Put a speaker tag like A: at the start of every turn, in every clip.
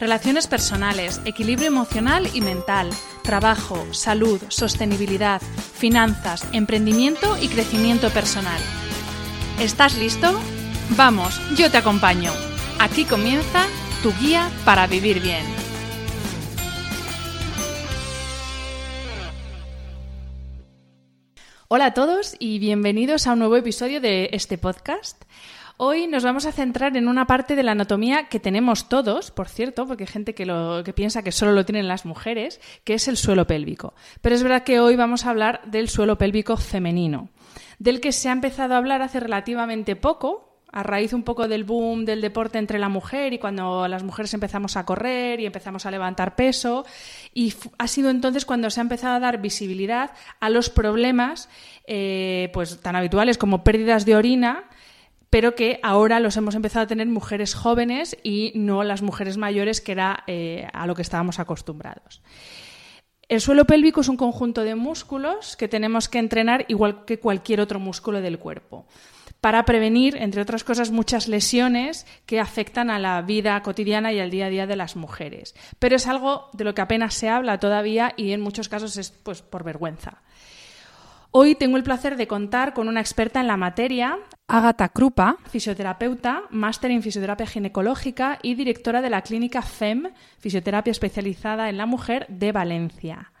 A: Relaciones personales, equilibrio emocional y mental, trabajo, salud, sostenibilidad, finanzas, emprendimiento y crecimiento personal. ¿Estás listo? Vamos, yo te acompaño. Aquí comienza tu guía para vivir bien. Hola a todos y bienvenidos a un nuevo episodio de este podcast. Hoy nos vamos a centrar en una parte de la anatomía que tenemos todos, por cierto, porque hay gente que, lo, que piensa que solo lo tienen las mujeres, que es el suelo pélvico. Pero es verdad que hoy vamos a hablar del suelo pélvico femenino, del que se ha empezado a hablar hace relativamente poco, a raíz un poco del boom del deporte entre la mujer y cuando las mujeres empezamos a correr y empezamos a levantar peso. Y ha sido entonces cuando se ha empezado a dar visibilidad a los problemas eh, pues, tan habituales como pérdidas de orina pero que ahora los hemos empezado a tener mujeres jóvenes y no las mujeres mayores, que era eh, a lo que estábamos acostumbrados. El suelo pélvico es un conjunto de músculos que tenemos que entrenar igual que cualquier otro músculo del cuerpo para prevenir, entre otras cosas, muchas lesiones que afectan a la vida cotidiana y al día a día de las mujeres. Pero es algo de lo que apenas se habla todavía y en muchos casos es pues, por vergüenza. Hoy tengo el placer de contar con una experta en la materia, Ágata Krupa, fisioterapeuta, máster en fisioterapia ginecológica y directora de la clínica FEM, fisioterapia especializada en la mujer de Valencia.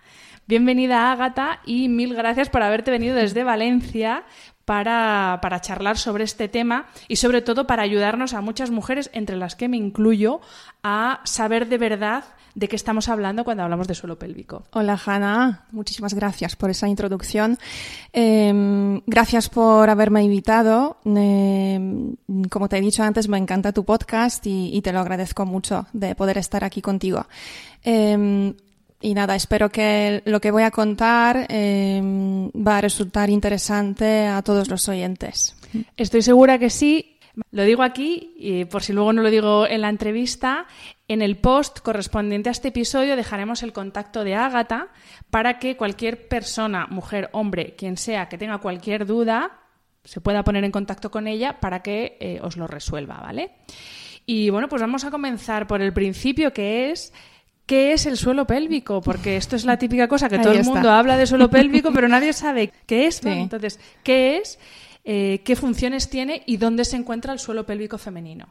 A: Bienvenida, Ágata, y mil gracias por haberte venido desde Valencia para, para, charlar sobre este tema y sobre todo para ayudarnos a muchas mujeres, entre las que me incluyo, a saber de verdad de qué estamos hablando cuando hablamos de suelo pélvico.
B: Hola Hanna, muchísimas gracias por esa introducción. Eh, gracias por haberme invitado. Eh, como te he dicho antes, me encanta tu podcast y, y, te lo agradezco mucho de poder estar aquí contigo. Eh, y nada, espero que lo que voy a contar eh, va a resultar interesante a todos los oyentes.
A: Estoy segura que sí. Lo digo aquí, y por si luego no lo digo en la entrevista, en el post correspondiente a este episodio dejaremos el contacto de Ágata para que cualquier persona, mujer, hombre, quien sea, que tenga cualquier duda, se pueda poner en contacto con ella para que eh, os lo resuelva, ¿vale? Y bueno, pues vamos a comenzar por el principio, que es ¿Qué es el suelo pélvico? Porque esto es la típica cosa que
B: Ahí
A: todo el
B: está.
A: mundo habla de suelo pélvico, pero nadie sabe qué es. Entonces, ¿qué es? Eh, ¿Qué funciones tiene y dónde se encuentra el suelo pélvico femenino?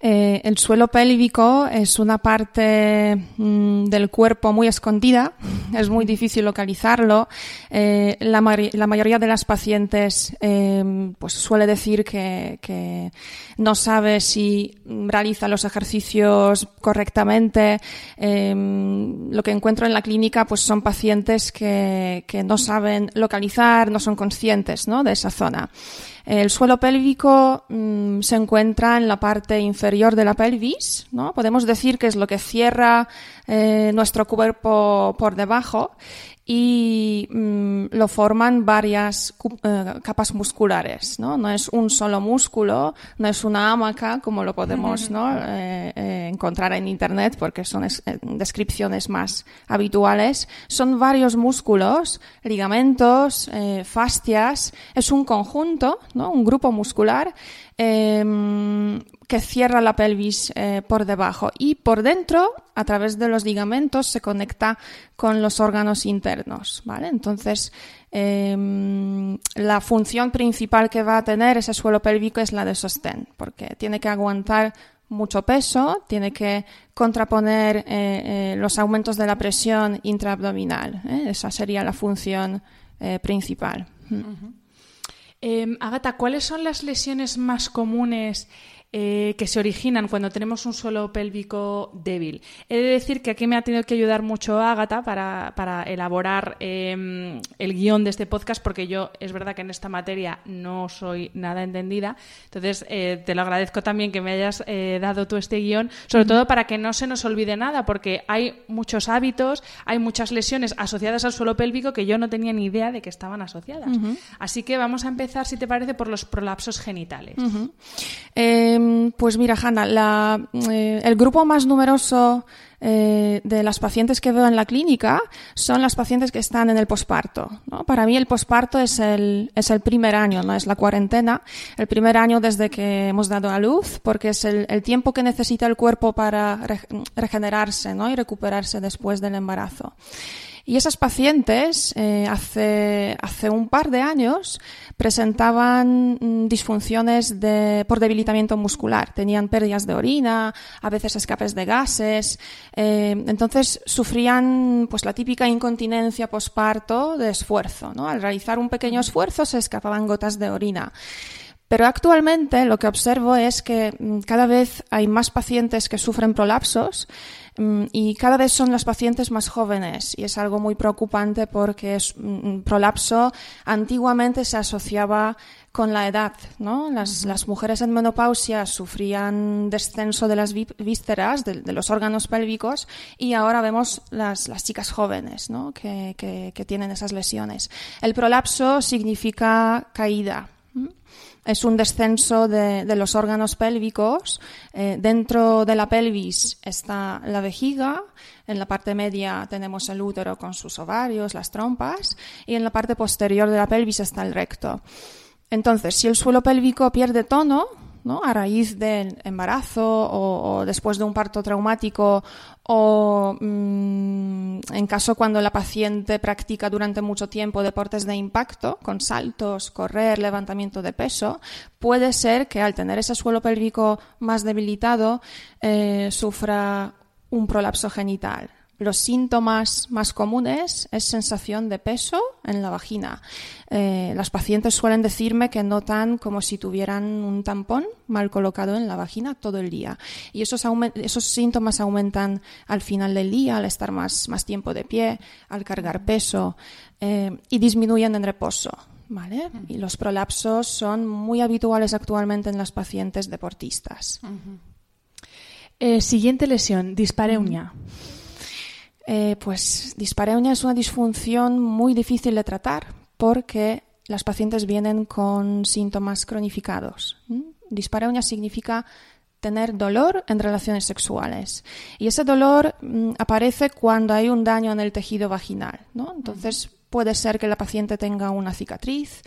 B: Eh, el suelo pélvico es una parte mmm, del cuerpo muy escondida, es muy difícil localizarlo. Eh, la, ma la, mayoría de las pacientes eh, pues suele decir que, no sabe si realiza los ejercicios correctamente. Eh, lo que encuentro en la clínica pues son pacientes que, que no saben localizar, no son conscientes ¿no? de zona. El suelo pélvico mmm, se encuentra en la parte inferior de la pelvis, ¿no? Podemos decir que es lo que cierra eh, nuestro cuerpo por debajo y mmm, lo forman varias eh, capas musculares, ¿no? No es un solo músculo, no es una hamaca como lo podemos eh, eh, encontrar en Internet porque son descripciones más habituales. Son varios músculos, ligamentos, fascias, es un conjunto, ¿no? Un grupo muscular Em, que cierra la pelvis eh, por debajo y por dentro, a través de los ligamentos, se conecta con los órganos internos. ¿vale? Entonces, em, la función principal que va a tener ese suelo pélvico es la de sostén, porque tiene que aguantar mucho peso, tiene que contraponer eh, eh, los aumentos de la presión intraabdominal. Esa sería la función principal.
A: Eh, Agata, ¿cuáles son las lesiones más comunes eh, que se originan cuando tenemos un suelo pélvico débil. He de decir que aquí me ha tenido que ayudar mucho Ágata para, elaborar em, el guion de este podcast, porque yo es verdad que en esta materia no soy nada entendida. Entonces, eh, te lo agradezco también que me hayas eh, dado tú este guion, sobre todo para que no se nos olvide nada, porque hay muchos hábitos, hay muchas lesiones asociadas al suelo pélvico que yo no tenía ni idea de que estaban asociadas. Así que vamos a empezar, si te parece, por los prolapsos genitales.
B: Em, pues mira, Hanna, eh, el grupo más numeroso eh, de las pacientes que veo en la clínica son las pacientes que están en el posparto. Para mí el posparto es el, es el primer año, no es la cuarentena, el primer año desde que hemos dado a luz, porque es el, tiempo que necesita el cuerpo para regenerarse ¿no? y recuperarse después del embarazo. Y esas pacientes eh, hace, hace un par de años presentaban mm, disfunciones de, por debilitamiento muscular. Tenían pérdidas de orina, a veces escapes de gases. Eh, entonces sufrían pues la típica incontinencia posparto de esfuerzo. ¿no? Al realizar un pequeño esfuerzo se escapaban gotas de orina. Pero actualmente lo que observo es que mm, cada vez hay más pacientes que sufren prolapsos Mm, y cada vez son las pacientes más jóvenes y es algo muy preocupante porque es, mm, prolapso antiguamente se asociaba con la edad, ¿no? Las, las mujeres en menopausia sufrían descenso de las vísceras, de, los órganos pélvicos, y ahora vemos las, las chicas jóvenes, ¿no? Que, que, que tienen esas lesiones. El prolapso significa caída, es un descenso de, los órganos pélvicos. Eh, dentro de la pelvis está la vejiga, en la parte media tenemos el útero con sus ovarios, las trompas, y en la parte posterior de la pelvis está el recto. Entonces, si el suelo pélvico pierde tono, ¿no? a raíz del embarazo o, después de un parto traumático o mm, en caso cuando la paciente practica durante mucho tiempo deportes de impacto, con saltos, correr, levantamiento de peso, puede ser que al tener ese suelo pélvico más debilitado eh, sufra un prolapso genital. Los síntomas más comunes es sensación de peso en la vagina. Eh, las pacientes suelen decirme que notan como si tuvieran un tampón mal colocado en la vagina todo el día. Y esos, esos síntomas aumentan al final del día, al estar más, más tiempo de pie, al cargar peso eh, y disminuyen en reposo. ¿Vale? Y los prolapsos son muy habituales actualmente en las pacientes deportistas.
A: Eh, siguiente lesión, dispareunia.
B: Eh, pues dispareunia es una disfunción muy difícil de tratar porque las pacientes vienen con síntomas cronificados. Dispareunia significa tener dolor en relaciones sexuales. Y ese dolor aparece cuando hay un daño en el tejido vaginal. ¿no? Entonces puede ser que la paciente tenga una cicatriz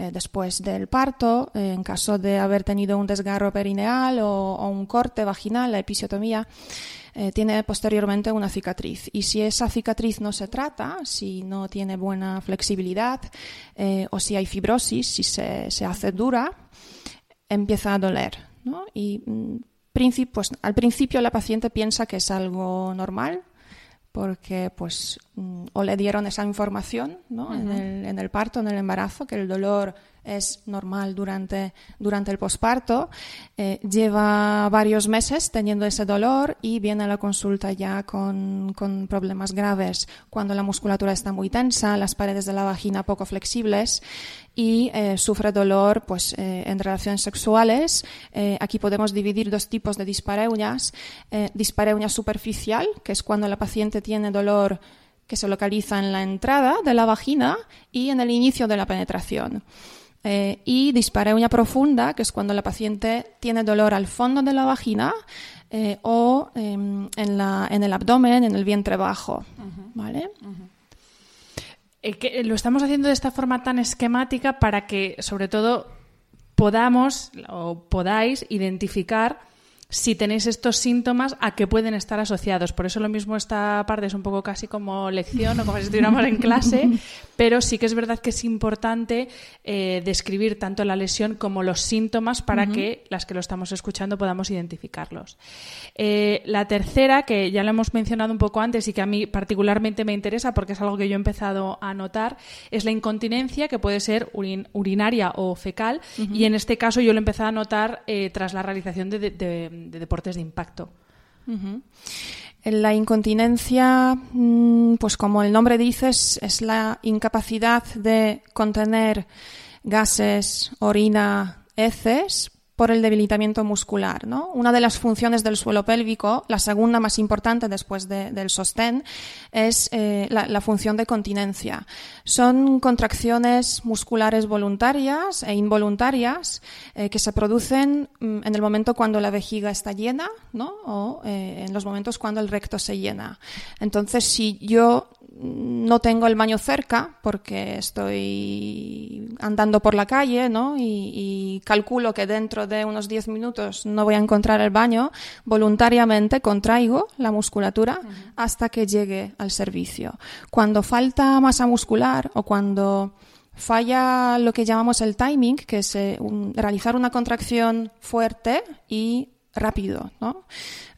B: eh, después del parto, eh, en caso de haber tenido un desgarro perineal o, un corte vaginal, la episiotomía. Eh, tiene posteriormente una cicatriz. Y si esa cicatriz no se trata, si no tiene buena flexibilidad o si hay fibrosis, si se, hace dura, empieza a doler. Y mm, pues, al principio la paciente piensa que es algo normal, porque pues mm, o le dieron esa información ¿no? en, el, en, el, parto, en el embarazo, que el dolor es normal durante, durante el posparto, eh, lleva varios meses teniendo ese dolor y viene a la consulta ya con, con, problemas graves cuando la musculatura está muy tensa, las paredes de la vagina poco flexibles y eh, sufre dolor pues, eh, en relaciones sexuales. aquí podemos dividir dos tipos de dispareunias. dispareunia superficial, que es cuando la paciente tiene dolor que se localiza en la entrada de la vagina y en el inicio de la penetración. Eh, y dispareunia profunda, que es cuando la paciente tiene dolor al fondo de la vagina eh, o em, en, la, en, el abdomen, en el vientre bajo. ¿Vale?
A: Eh, lo estamos haciendo de esta forma tan esquemática para que, sobre todo, podamos o podáis identificar si tenéis estos síntomas a qué pueden estar asociados. Por eso lo mismo esta parte es un poco casi como lección o como si estuviéramos en clase, pero sí que es verdad que es importante eh, describir tanto la lesión como los síntomas para que las que lo estamos escuchando podamos identificarlos. Eh, la tercera, que ya lo hemos mencionado un poco antes y que a mí particularmente me interesa porque es algo que yo he empezado a notar, es la incontinencia que puede ser urinaria o fecal y en este caso yo lo he empezado a notar eh, tras la realización de de deportes de impacto.
B: La incontinencia, mm, pues como el nombre dice, es la incapacidad de contener gases, orina, heces por el debilitamiento muscular. ¿no? Una de las funciones del suelo pélvico, la segunda más importante después del sostén, es eh, la, función de continencia. Son contracciones musculares voluntarias e involuntarias eh, que se producen mm, en el momento cuando la vejiga está llena ¿no? o eh, en los momentos cuando el recto se llena. Entonces, si yo no tengo el baño cerca porque estoy andando por la calle ¿no? y, calculo que dentro de unos 10 minutos no voy a encontrar el baño, voluntariamente contraigo la musculatura hasta que llegue al servicio. Cuando falta masa muscular o cuando falla lo que llamamos el timing, que es eh, realizar una contracción fuerte y rápido, ¿no?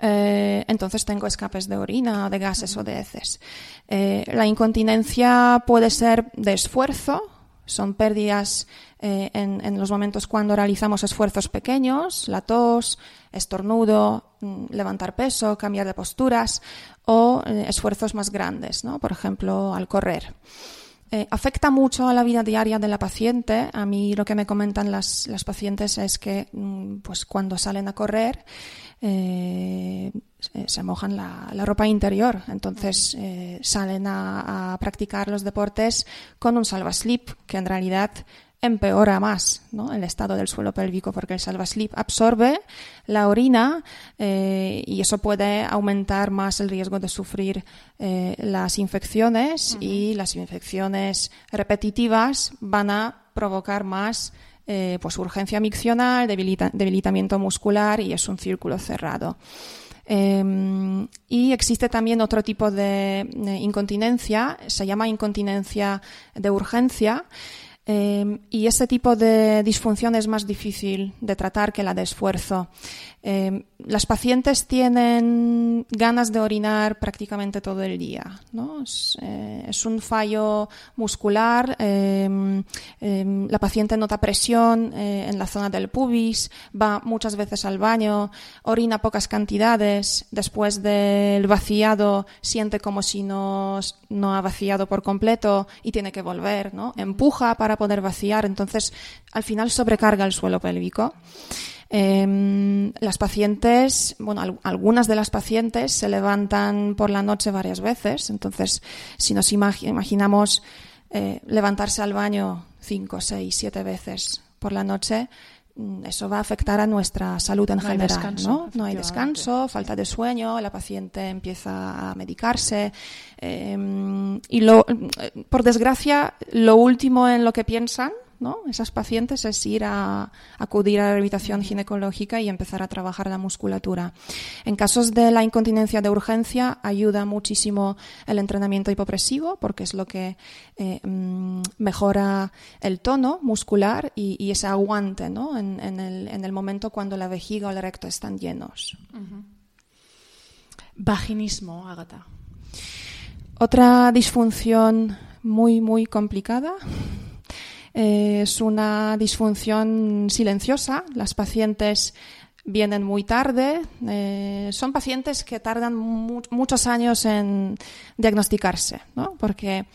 B: Eh, entonces tengo escapes de orina, de gases o de heces. Eh, la incontinencia puede ser de esfuerzo, son pérdidas eh, en, los momentos cuando realizamos esfuerzos pequeños, la tos, estornudo, mm, levantar peso, cambiar de posturas o esfuerzos más grandes, ¿no? por ejemplo, al correr. Afecta mucho a la vida diaria de la paciente. A mí lo que me comentan las, las pacientes es que mm, pues cuando salen a correr eh, se mojan la, ropa interior. Entonces eh, salen a, practicar los deportes con un salvaslip, que en realidad empeora más el estado del suelo pélvico porque el salvaslip absorbe la orina eh, y eso puede aumentar más el riesgo de sufrir las infecciones y las infecciones repetitivas van a provocar más eh, pues urgencia miccional, debilitamiento muscular y es un círculo cerrado. Em, y existe también otro tipo de incontinencia, se llama incontinencia de urgencia, em, y ese tipo de disfunción es más difícil de tratar que la de esfuerzo. Em, las pacientes tienen ganas de orinar prácticamente todo el día. ¿no? Es, eh, un fallo muscular. Em, la paciente nota presión eh, en la zona del pubis, va muchas veces al baño, orina pocas cantidades. Después del vaciado siente como si no, no ha vaciado por completo y tiene que volver. ¿no? Empuja para poder vaciar. Entonces, al final sobrecarga el suelo pélvico. Em, las pacientes, bueno, algunas de las pacientes se levantan por la noche varias veces. Entonces, si nos imaginamos eh, levantarse al baño cinco, seis, siete veces por la noche, mm, eso va a afectar a nuestra salud en general, ¿no? No hay descanso, falta de sueño, la paciente empieza a medicarse em, y lo, eh, por desgracia, lo último en lo que piensan esas pacientes es ir a acudir a la rehabilitación ginecológica y empezar a trabajar la musculatura. En casos de la incontinencia de urgencia ayuda muchísimo el entrenamiento hipopresivo porque es lo que eh, mm, mejora el tono muscular y, ese aguante en, el, momento cuando la vejiga o el recto están llenos.
A: Vaginismo, Agata.
B: Otra disfunción muy, muy complicada es una disfunción silenciosa. Las pacientes vienen muy tarde. Eh, son pacientes que tardan muchos años en diagnosticarse, ¿no? porque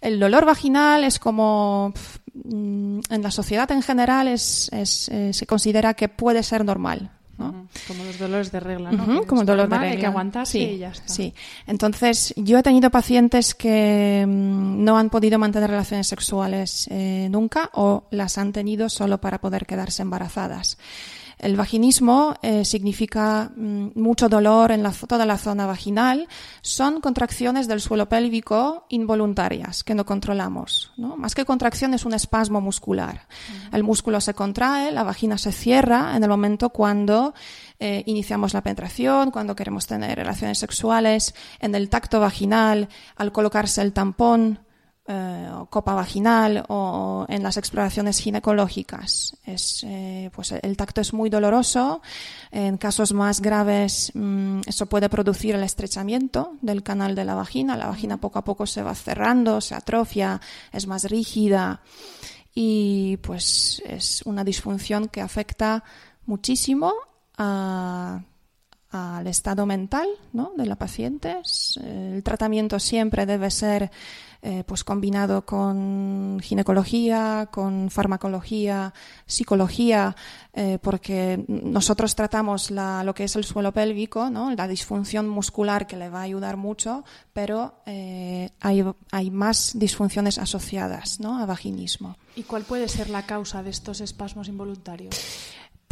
B: el dolor vaginal es como mm, en la sociedad en general es, eh, se considera que puede ser normal. ¿No?
A: Como los dolores de regla, ¿no?
B: Como el dolor de regla.
A: Hay que aguantarse
B: sí,
A: y ya está.
B: Sí. Entonces, yo he tenido pacientes que mm, no han podido mantener relaciones sexuales eh, nunca o las han tenido solo para poder quedarse embarazadas. El vaginismo eh, significa mm, mucho dolor en la, toda la zona vaginal. Son contracciones del suelo pélvico involuntarias que no controlamos. ¿no? Más que contracción es un espasmo muscular. El músculo se contrae, la vagina se cierra en el momento cuando eh, iniciamos la penetración, cuando queremos tener relaciones sexuales, en el tacto vaginal, al colocarse el tampón eh, copa vaginal o en las exploraciones ginecológicas. Es, eh, pues el tacto es muy doloroso. En casos más graves, mm, eso puede producir el estrechamiento del canal de la vagina. La vagina poco a poco se va cerrando, se atrofia, es más rígida y pues es una disfunción que afecta muchísimo a al estado mental ¿no? de la paciente. El tratamiento siempre debe ser eh, pues combinado con ginecología, con farmacología, psicología, eh, porque nosotros tratamos la, lo que es el suelo pélvico, ¿no? la disfunción muscular que le va a ayudar mucho, pero eh, hay, hay, más disfunciones asociadas ¿no? a vaginismo.
A: ¿Y cuál puede ser la causa de estos espasmos involuntarios?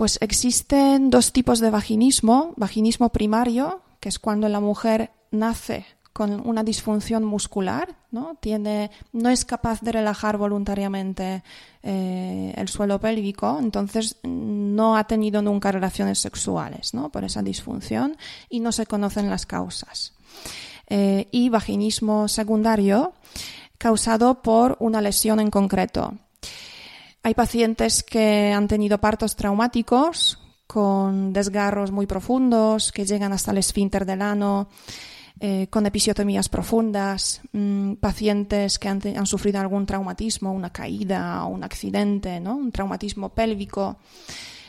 B: Pues existen dos tipos de vaginismo. Vaginismo primario, que es cuando la mujer nace con una disfunción muscular, ¿no? Tiene, no es capaz de relajar voluntariamente eh, el suelo pélvico, entonces no ha tenido nunca relaciones sexuales ¿no? por esa disfunción y no se conocen las causas. Eh, y vaginismo secundario, causado por una lesión en concreto. Hay pacientes que han tenido partos traumáticos con desgarros muy profundos que llegan hasta el esfínter del ano, eh, con episiotomías profundas, mmm, pacientes que han, sufrido algún traumatismo, una caída o un accidente, ¿no? un traumatismo pélvico,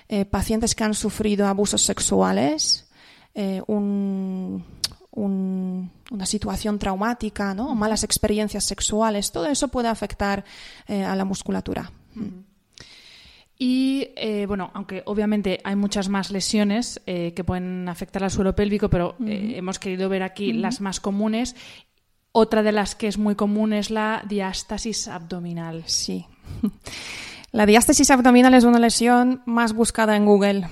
B: eh, pacientes que han sufrido abusos sexuales, eh, un, un, una situación traumática, ¿no? malas experiencias sexuales, todo eso puede afectar a la musculatura.
A: Y eh, bueno, aunque obviamente hay muchas más lesiones eh, que pueden afectar al suelo pélvico, pero uh -huh. eh, hemos querido ver aquí uh -huh. las más comunes. Otra de las que es muy común es la diástasis abdominal.
B: Sí. La diástasis abdominal es una lesión más buscada en Google.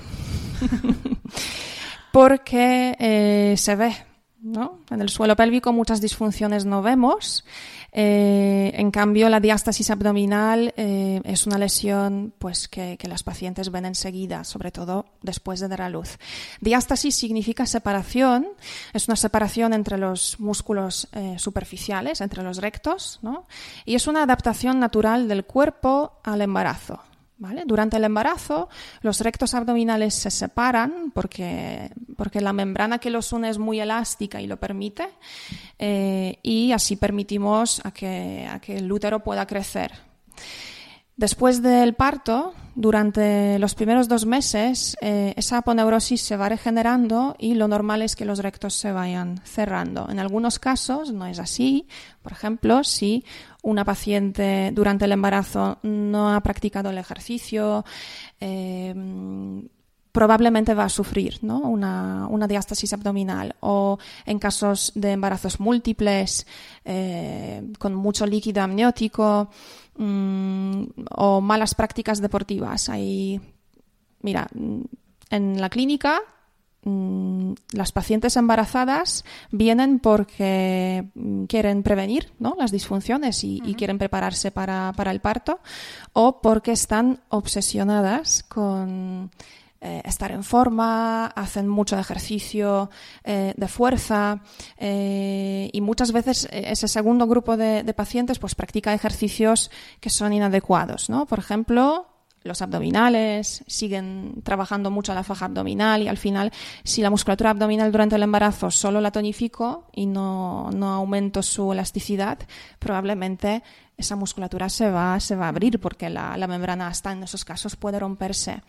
B: Porque se ve, ¿no? En el suelo pélvico muchas disfunciones no vemos. Eh, en cambio, la diástasis abdominal eh, es una lesión pues, que, que, las pacientes ven enseguida, sobre todo después de dar a luz. Diástasis significa separación, es una separación entre los músculos eh, superficiales, entre los rectos, ¿no? y es una adaptación natural del cuerpo al embarazo. Durante el embarazo, los rectos abdominales se separan porque, porque la membrana que los une es muy elástica y lo permite, eh, y así permitimos a que, a que el útero pueda crecer. Después del parto, durante los primeros dos meses, eh, esa aponeurosis se va regenerando y lo normal es que los rectos se vayan cerrando. En algunos casos no es así. Por ejemplo, si una paciente durante el embarazo no ha practicado el ejercicio, eh, probablemente va a sufrir una, diástasis abdominal o en casos de embarazos múltiples eh, con mucho líquido amniótico mmm, o malas prácticas deportivas. Hay, mira, en la clínica mmm, las pacientes embarazadas vienen porque quieren prevenir ¿no? las disfunciones y, uh -huh. y quieren prepararse para, para, el parto o porque están obsesionadas con eh, estar en forma, hacen mucho ejercicio eh, de fuerza eh, y muchas veces ese segundo grupo de, de, pacientes pues practica ejercicios que son inadecuados, ¿no? Por ejemplo, los abdominales, siguen trabajando mucho la faja abdominal y al final, si la musculatura abdominal durante el embarazo solo la tonifico y no, no aumento su elasticidad, probablemente esa musculatura se va, se va a abrir porque la, la membrana hasta en esos casos puede romperse.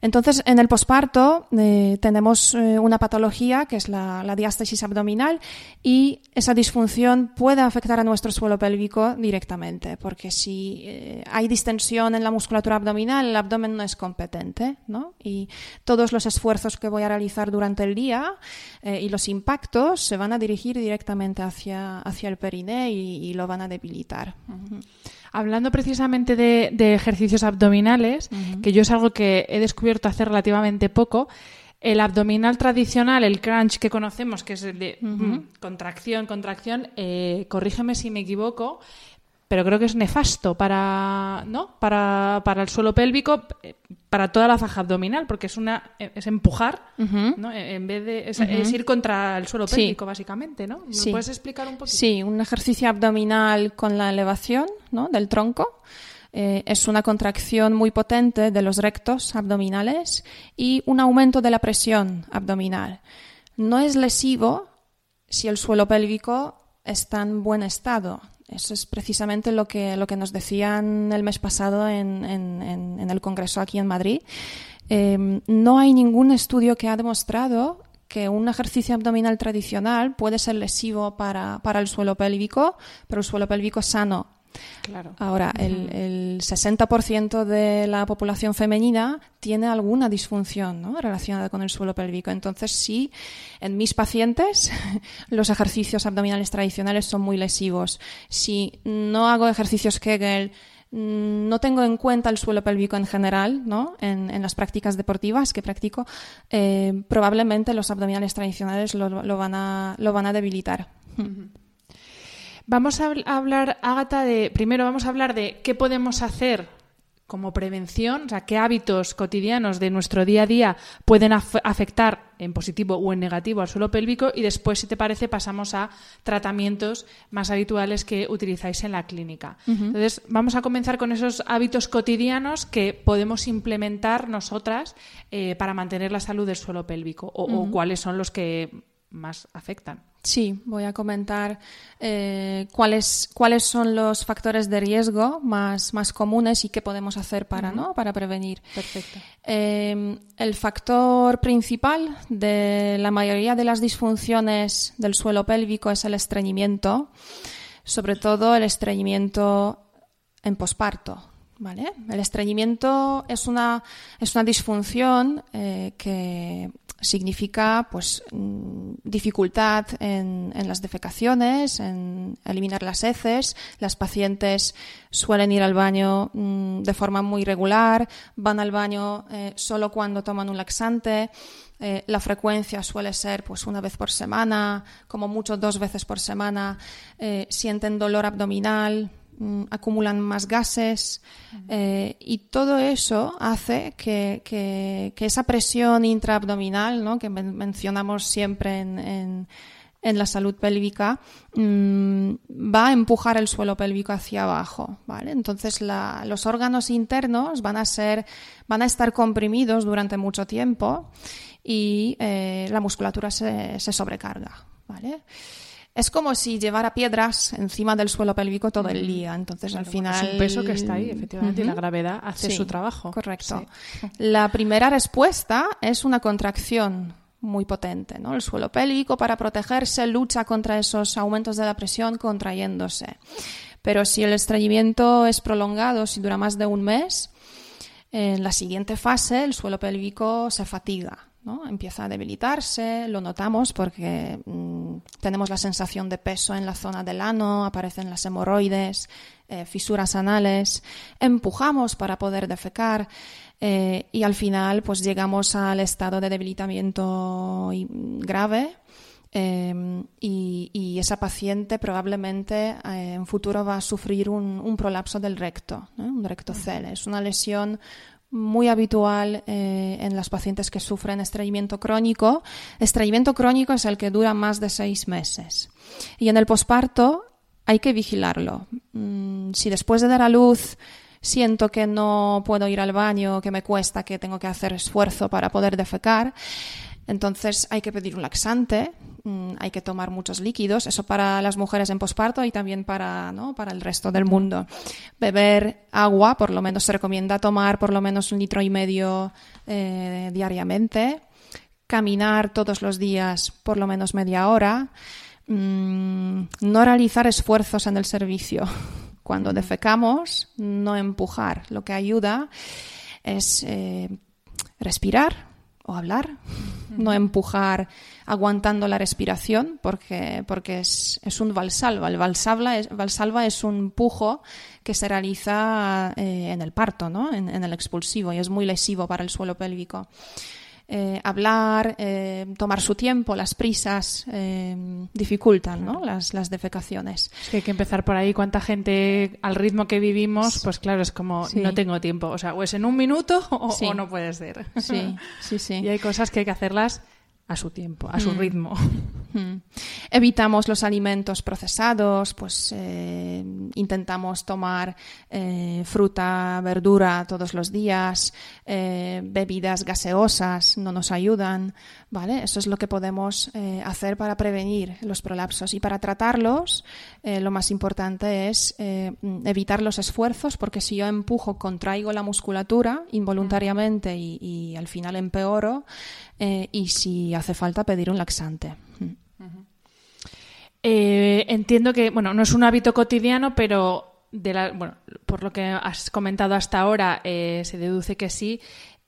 B: Entonces, en el posparto eh, tenemos eh, una patología que es la, diástasis abdominal y esa disfunción puede afectar a nuestro suelo pélvico directamente, porque si eh, hay distensión en la musculatura abdominal, el abdomen no es competente, ¿no? Y todos los esfuerzos que voy a realizar durante el día y los impactos se van a dirigir directamente hacia, hacia el periné y, lo van a debilitar.
A: Hablando precisamente de, ejercicios abdominales, que yo es algo que he descubierto hace relativamente poco, el abdominal tradicional, el crunch que conocemos, que es el de mm, contracción, contracción, eh, corrígeme si me equivoco, pero creo que es nefasto para, ¿no? para, para el suelo pélvico, eh, para toda la faja abdominal, porque es una es empujar, ¿no? En vez de es, ir contra el suelo pélvico básicamente, ¿no? ¿Me puedes explicar un poquito?
B: Sí, un ejercicio abdominal con la elevación, ¿no? del tronco. Eh, es una contracción muy potente de los rectos abdominales y un aumento de la presión abdominal. No es lesivo si el suelo pélvico está en buen estado, eso es precisamente lo que, lo que nos decían el mes pasado en, en, el Congreso aquí en Madrid. Em, no hay ningún estudio que ha demostrado que un ejercicio abdominal tradicional puede ser lesivo para, para el suelo pélvico, pero el suelo pélvico sano Claro. Ahora, el, el 60% de la población femenina tiene alguna disfunción ¿no? relacionada con el suelo pélvico. Entonces, sí, en mis pacientes los ejercicios abdominales tradicionales son muy lesivos. Si no hago ejercicios Kegel, mm, no tengo en cuenta el suelo pélvico en general, ¿no? En, las prácticas deportivas que practico, eh, probablemente los abdominales tradicionales lo, van, a, lo van a debilitar.
A: Vamos a hablar, Ágata, de. Primero vamos a hablar de qué podemos hacer como prevención, o sea, qué hábitos cotidianos de nuestro día a día pueden afectar en positivo o en negativo al suelo pélvico y después, si te parece, pasamos a tratamientos más habituales que utilizáis en la clínica. Entonces, vamos a comenzar con esos hábitos cotidianos que podemos implementar nosotras eh, para mantener la salud del suelo pélvico o cuáles son los que más afectan.
B: Sí, voy a comentar eh, cuáles, cuáles son los factores de riesgo más, más comunes y qué podemos hacer para, ¿no? para prevenir.
A: Perfecto.
B: Em, el factor principal de la mayoría de las disfunciones del suelo pélvico es el estreñimiento, sobre todo el estreñimiento en posparto. ¿vale? El estreñimiento es una, es una disfunción eh, que significa pues mm, dificultad en, las defecaciones, en eliminar las heces. Las pacientes suelen ir al baño mm, de forma muy regular, van al baño eh, solo cuando toman un laxante. Eh, la frecuencia suele ser pues una vez por semana, como mucho dos veces por semana. Eh, sienten dolor abdominal, acumulan más gases eh, y todo eso hace que, que, esa presión intraabdominal ¿no? que mencionamos siempre en, en, la salud pélvica mm, va a empujar el suelo pélvico hacia abajo. ¿vale? Entonces los órganos internos van a, ser, van a estar comprimidos durante mucho tiempo y eh, la musculatura se, se sobrecarga. ¿vale? Es como si llevara piedras encima del suelo pélvico todo el día. Entonces, al final.
A: Es un peso que está ahí, efectivamente, y la gravedad hace su trabajo.
B: Correcto. La primera respuesta es una contracción muy potente. ¿no? El suelo pélvico, para protegerse, lucha contra esos aumentos de la presión contrayéndose. Pero si el estreñimiento es prolongado, si dura más de un mes, en la siguiente fase el suelo pélvico se fatiga Empieza a debilitarse, lo notamos porque mm, tenemos la sensación de peso en la zona del ano, aparecen las hemorroides, eh, fisuras anales, empujamos para poder defecar eh, y al final pues llegamos al estado de debilitamiento grave em, y, esa paciente probablemente eh, en futuro va a sufrir un, prolapso del recto, un rectocele. Es una lesión muy habitual eh, en las pacientes que sufren estreñimiento crónico. Estreñimiento crónico es el que dura más de seis meses. Y en el posparto hay que vigilarlo. Mm, si después de dar a luz siento que no puedo ir al baño, que me cuesta, que tengo que hacer esfuerzo para poder defecar, Entonces hay que pedir un laxante, mm, hay que tomar muchos líquidos, eso para las mujeres en posparto y también para, ¿no? para el resto del mundo. Beber agua, por lo menos se recomienda tomar por lo menos un litro y medio eh, diariamente. Caminar todos los días por lo menos media hora. Mm, no realizar esfuerzos en el servicio. Cuando defecamos, no empujar. Lo que ayuda es eh, respirar o hablar, no empujar aguantando la respiración, porque, porque es, es un valsalva. El valsalva es, valsalva es un pujo que se realiza eh, en el parto, ¿no? en, en, el expulsivo, y es muy lesivo para el suelo pélvico. Eh, hablar, eh, tomar su tiempo, las prisas eh, dificultan ¿no? las, las defecaciones.
A: Es que hay que empezar por ahí. ¿Cuánta gente al ritmo que vivimos? Pues claro, es como
B: Sí.
A: no tengo tiempo. O sea, o es en un minuto o,
B: Sí.
A: o no puede ser.
B: Sí, sí, sí.
A: Y hay cosas que hay que hacerlas a su tiempo, a su ritmo.
B: Mm. Evitamos los alimentos procesados, pues eh, intentamos tomar eh, fruta, verdura todos los días, eh, bebidas gaseosas no nos ayudan, ¿vale? Eso es lo que podemos hacer para prevenir los prolapsos y para tratarlos lo más importante es mm, evitar los esfuerzos porque si yo empujo, contraigo la musculatura involuntariamente y, y al final empeoro eh, y si hace falta pedir un laxante. Mm.
A: Eh, entiendo que, bueno, no es un hábito cotidiano, pero de la, bueno, por lo que has comentado hasta ahora, eh, se deduce que sí.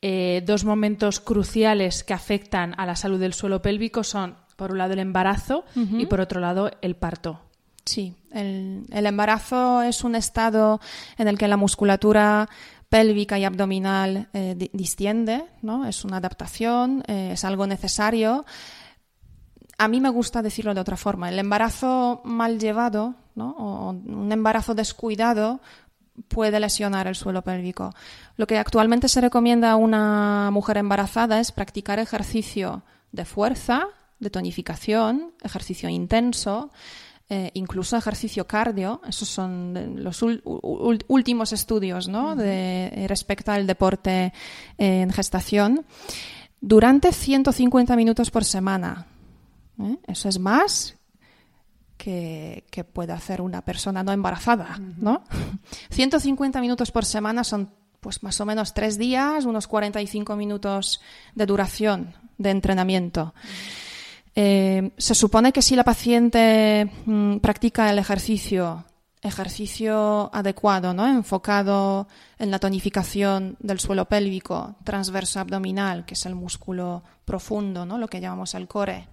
A: Eh, dos momentos cruciales que afectan a la salud del suelo pélvico son, por un lado, el embarazo y por otro lado, el parto.
B: Sí, el, el embarazo es un estado en el que la musculatura pélvica y abdominal eh, di- distiende, ¿no? Es una adaptación, eh, es algo necesario. A mí me gusta decirlo de otra forma. El embarazo mal llevado, ¿no? O un embarazo descuidado puede lesionar el suelo pélvico. Lo que actualmente se recomienda a una mujer embarazada es practicar ejercicio de fuerza, de tonificación, ejercicio intenso, eh, incluso ejercicio cardio. Esos son los últimos estudios ¿no? de, respecto al deporte eh, en gestación. Durante 150 minutos por semana. ¿eh? Eso es más que, que puede hacer una persona no embarazada, ¿no? 150 minutos por semana son pues más o menos tres días, unos 45 minutos de duración de entrenamiento. Eh, se supone que si la paciente mm, practica el ejercicio, ejercicio adecuado, ¿no? enfocado en la tonificación del suelo pélvico, transverso abdominal, que es el músculo profundo, ¿no? lo que llamamos el core,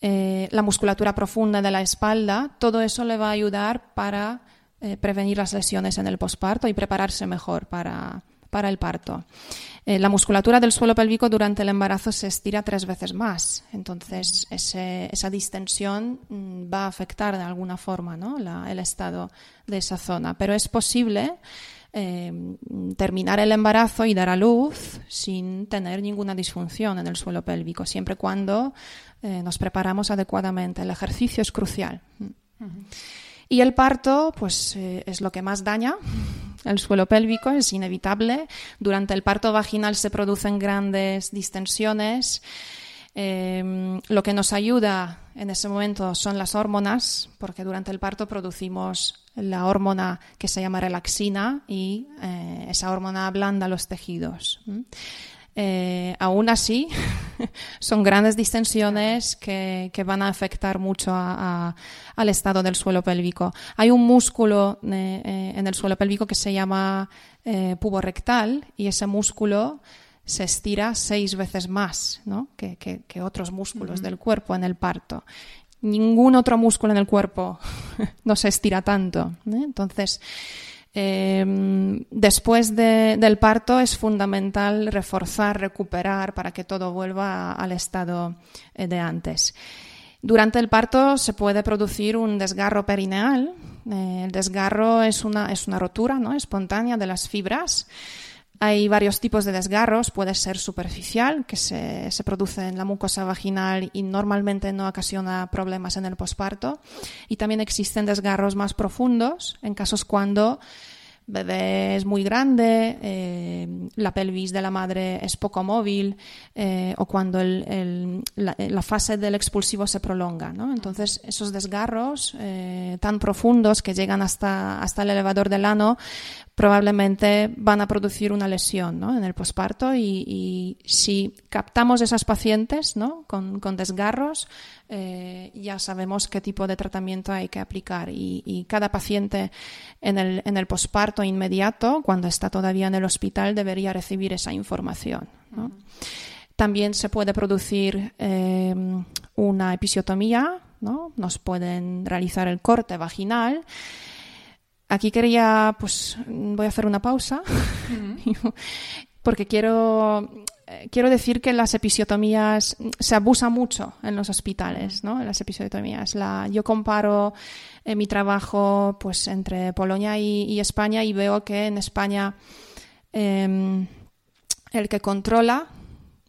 B: eh, la musculatura profunda de la espalda, todo eso le va a ayudar para eh, prevenir las lesiones en el posparto y prepararse mejor para, para el parto. Eh, la musculatura del suelo pélvico durante el embarazo se estira tres veces más, entonces ese- esa distensión mm, va a afectar de alguna forma ¿no? La- el estado de esa zona, pero es posible eh, terminar el embarazo y dar a luz sin tener ninguna disfunción en el suelo pélvico, siempre cuando eh, nos preparamos adecuadamente. El ejercicio es crucial. Y el parto, pues eh, es lo que más daña el suelo pélvico, es inevitable. Durante el parto vaginal se producen grandes distensiones. Eh, lo que nos ayuda en ese momento son las hormonas, porque durante el parto producimos la hormona que se llama relaxina y eh, esa hormona ablanda los tejidos. Eh, aún así, son grandes distensiones que, que van a afectar mucho a- a- al estado del suelo pélvico. Hay un músculo eh, eh, en el suelo pélvico que se llama eh, puborectal y ese músculo se estira seis veces más ¿no? que, que- que otros músculos del cuerpo en el parto. Ningún otro músculo en el cuerpo no se estira tanto. Entonces, eh, después de- del parto es fundamental reforzar, recuperar para que todo vuelva al estado eh, de antes. Durante el parto se puede producir un desgarro perineal. Eh, el desgarro es una, es una rotura ¿no? espontánea de las fibras. Hay varios tipos de desgarros. Puede ser superficial, que se, se produce en la mucosa vaginal y normalmente no ocasiona problemas en el posparto. Y también existen desgarros más profundos, en casos cuando bebé es muy grande, eh, la pelvis de la madre es poco móvil eh, o cuando la, fase del expulsivo se prolonga. Entonces, esos desgarros eh, tan profundos que llegan hasta, hasta el elevador del ano probablemente van a producir una lesión ¿no? en el posparto y, si captamos esas pacientes ¿no? con, con desgarros, eh, ya sabemos qué tipo de tratamiento hay que aplicar y, cada paciente en el, en el posparto inmediato, cuando está todavía en el hospital, debería recibir esa información. También se puede producir eh, una episiotomía, ¿no? nos pueden realizar el corte vaginal. Aquí quería, pues voy a hacer una pausa, porque quiero eh, quiero decir que las episiotomías se abusa mucho en los hospitales, ¿no? En las episiotomías. La, yo comparo eh, mi trabajo pues entre Polonia y, España y veo que en España em, el que controla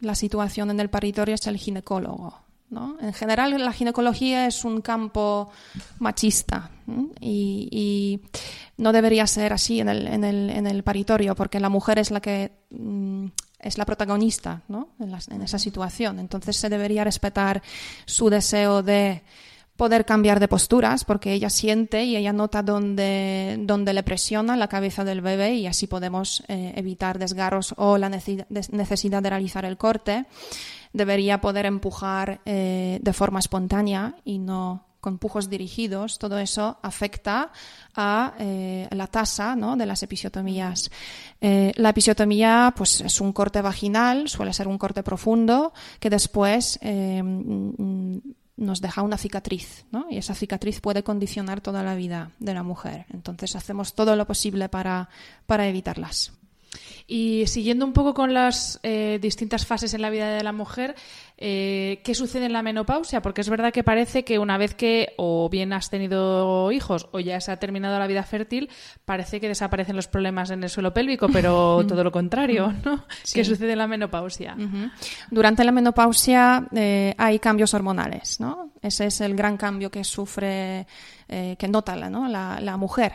B: la situación en el paritorio es el ginecólogo. ¿no? En general, la ginecología es un campo machista y, no debería ser así en el, en, el, en el, paritorio, porque la mujer es la que mm, es la protagonista ¿no? en, esa situación. Entonces se debería respetar su deseo de poder cambiar de posturas porque ella siente y ella nota dónde, le presiona la cabeza del bebé y así podemos eh, evitar desgarros o la necesidad de realizar el corte. Debería poder empujar eh, de forma espontánea y no con pujos dirigidos, todo eso afecta a eh, la tasa de las episiotomías. Eh, la episiotomía pues, es un corte vaginal, suele ser un corte profundo, que después eh, nos deja una cicatriz, y esa cicatriz puede condicionar toda la vida de la mujer. Entonces hacemos todo lo posible para, para evitarlas.
A: Y siguiendo un poco con las distintas fases en la vida de la mujer, eh, ¿qué sucede en la menopausia? Porque es verdad que parece que una vez que o bien has tenido hijos o ya se ha terminado la vida fértil, parece que desaparecen los problemas en el suelo pélvico, pero todo lo contrario, ¿no? ¿Qué sucede en la menopausia?
B: Durante la menopausia eh, hay cambios hormonales, ¿no? Ese es el gran cambio que sufre eh, que nota la, ¿no? la, mujer.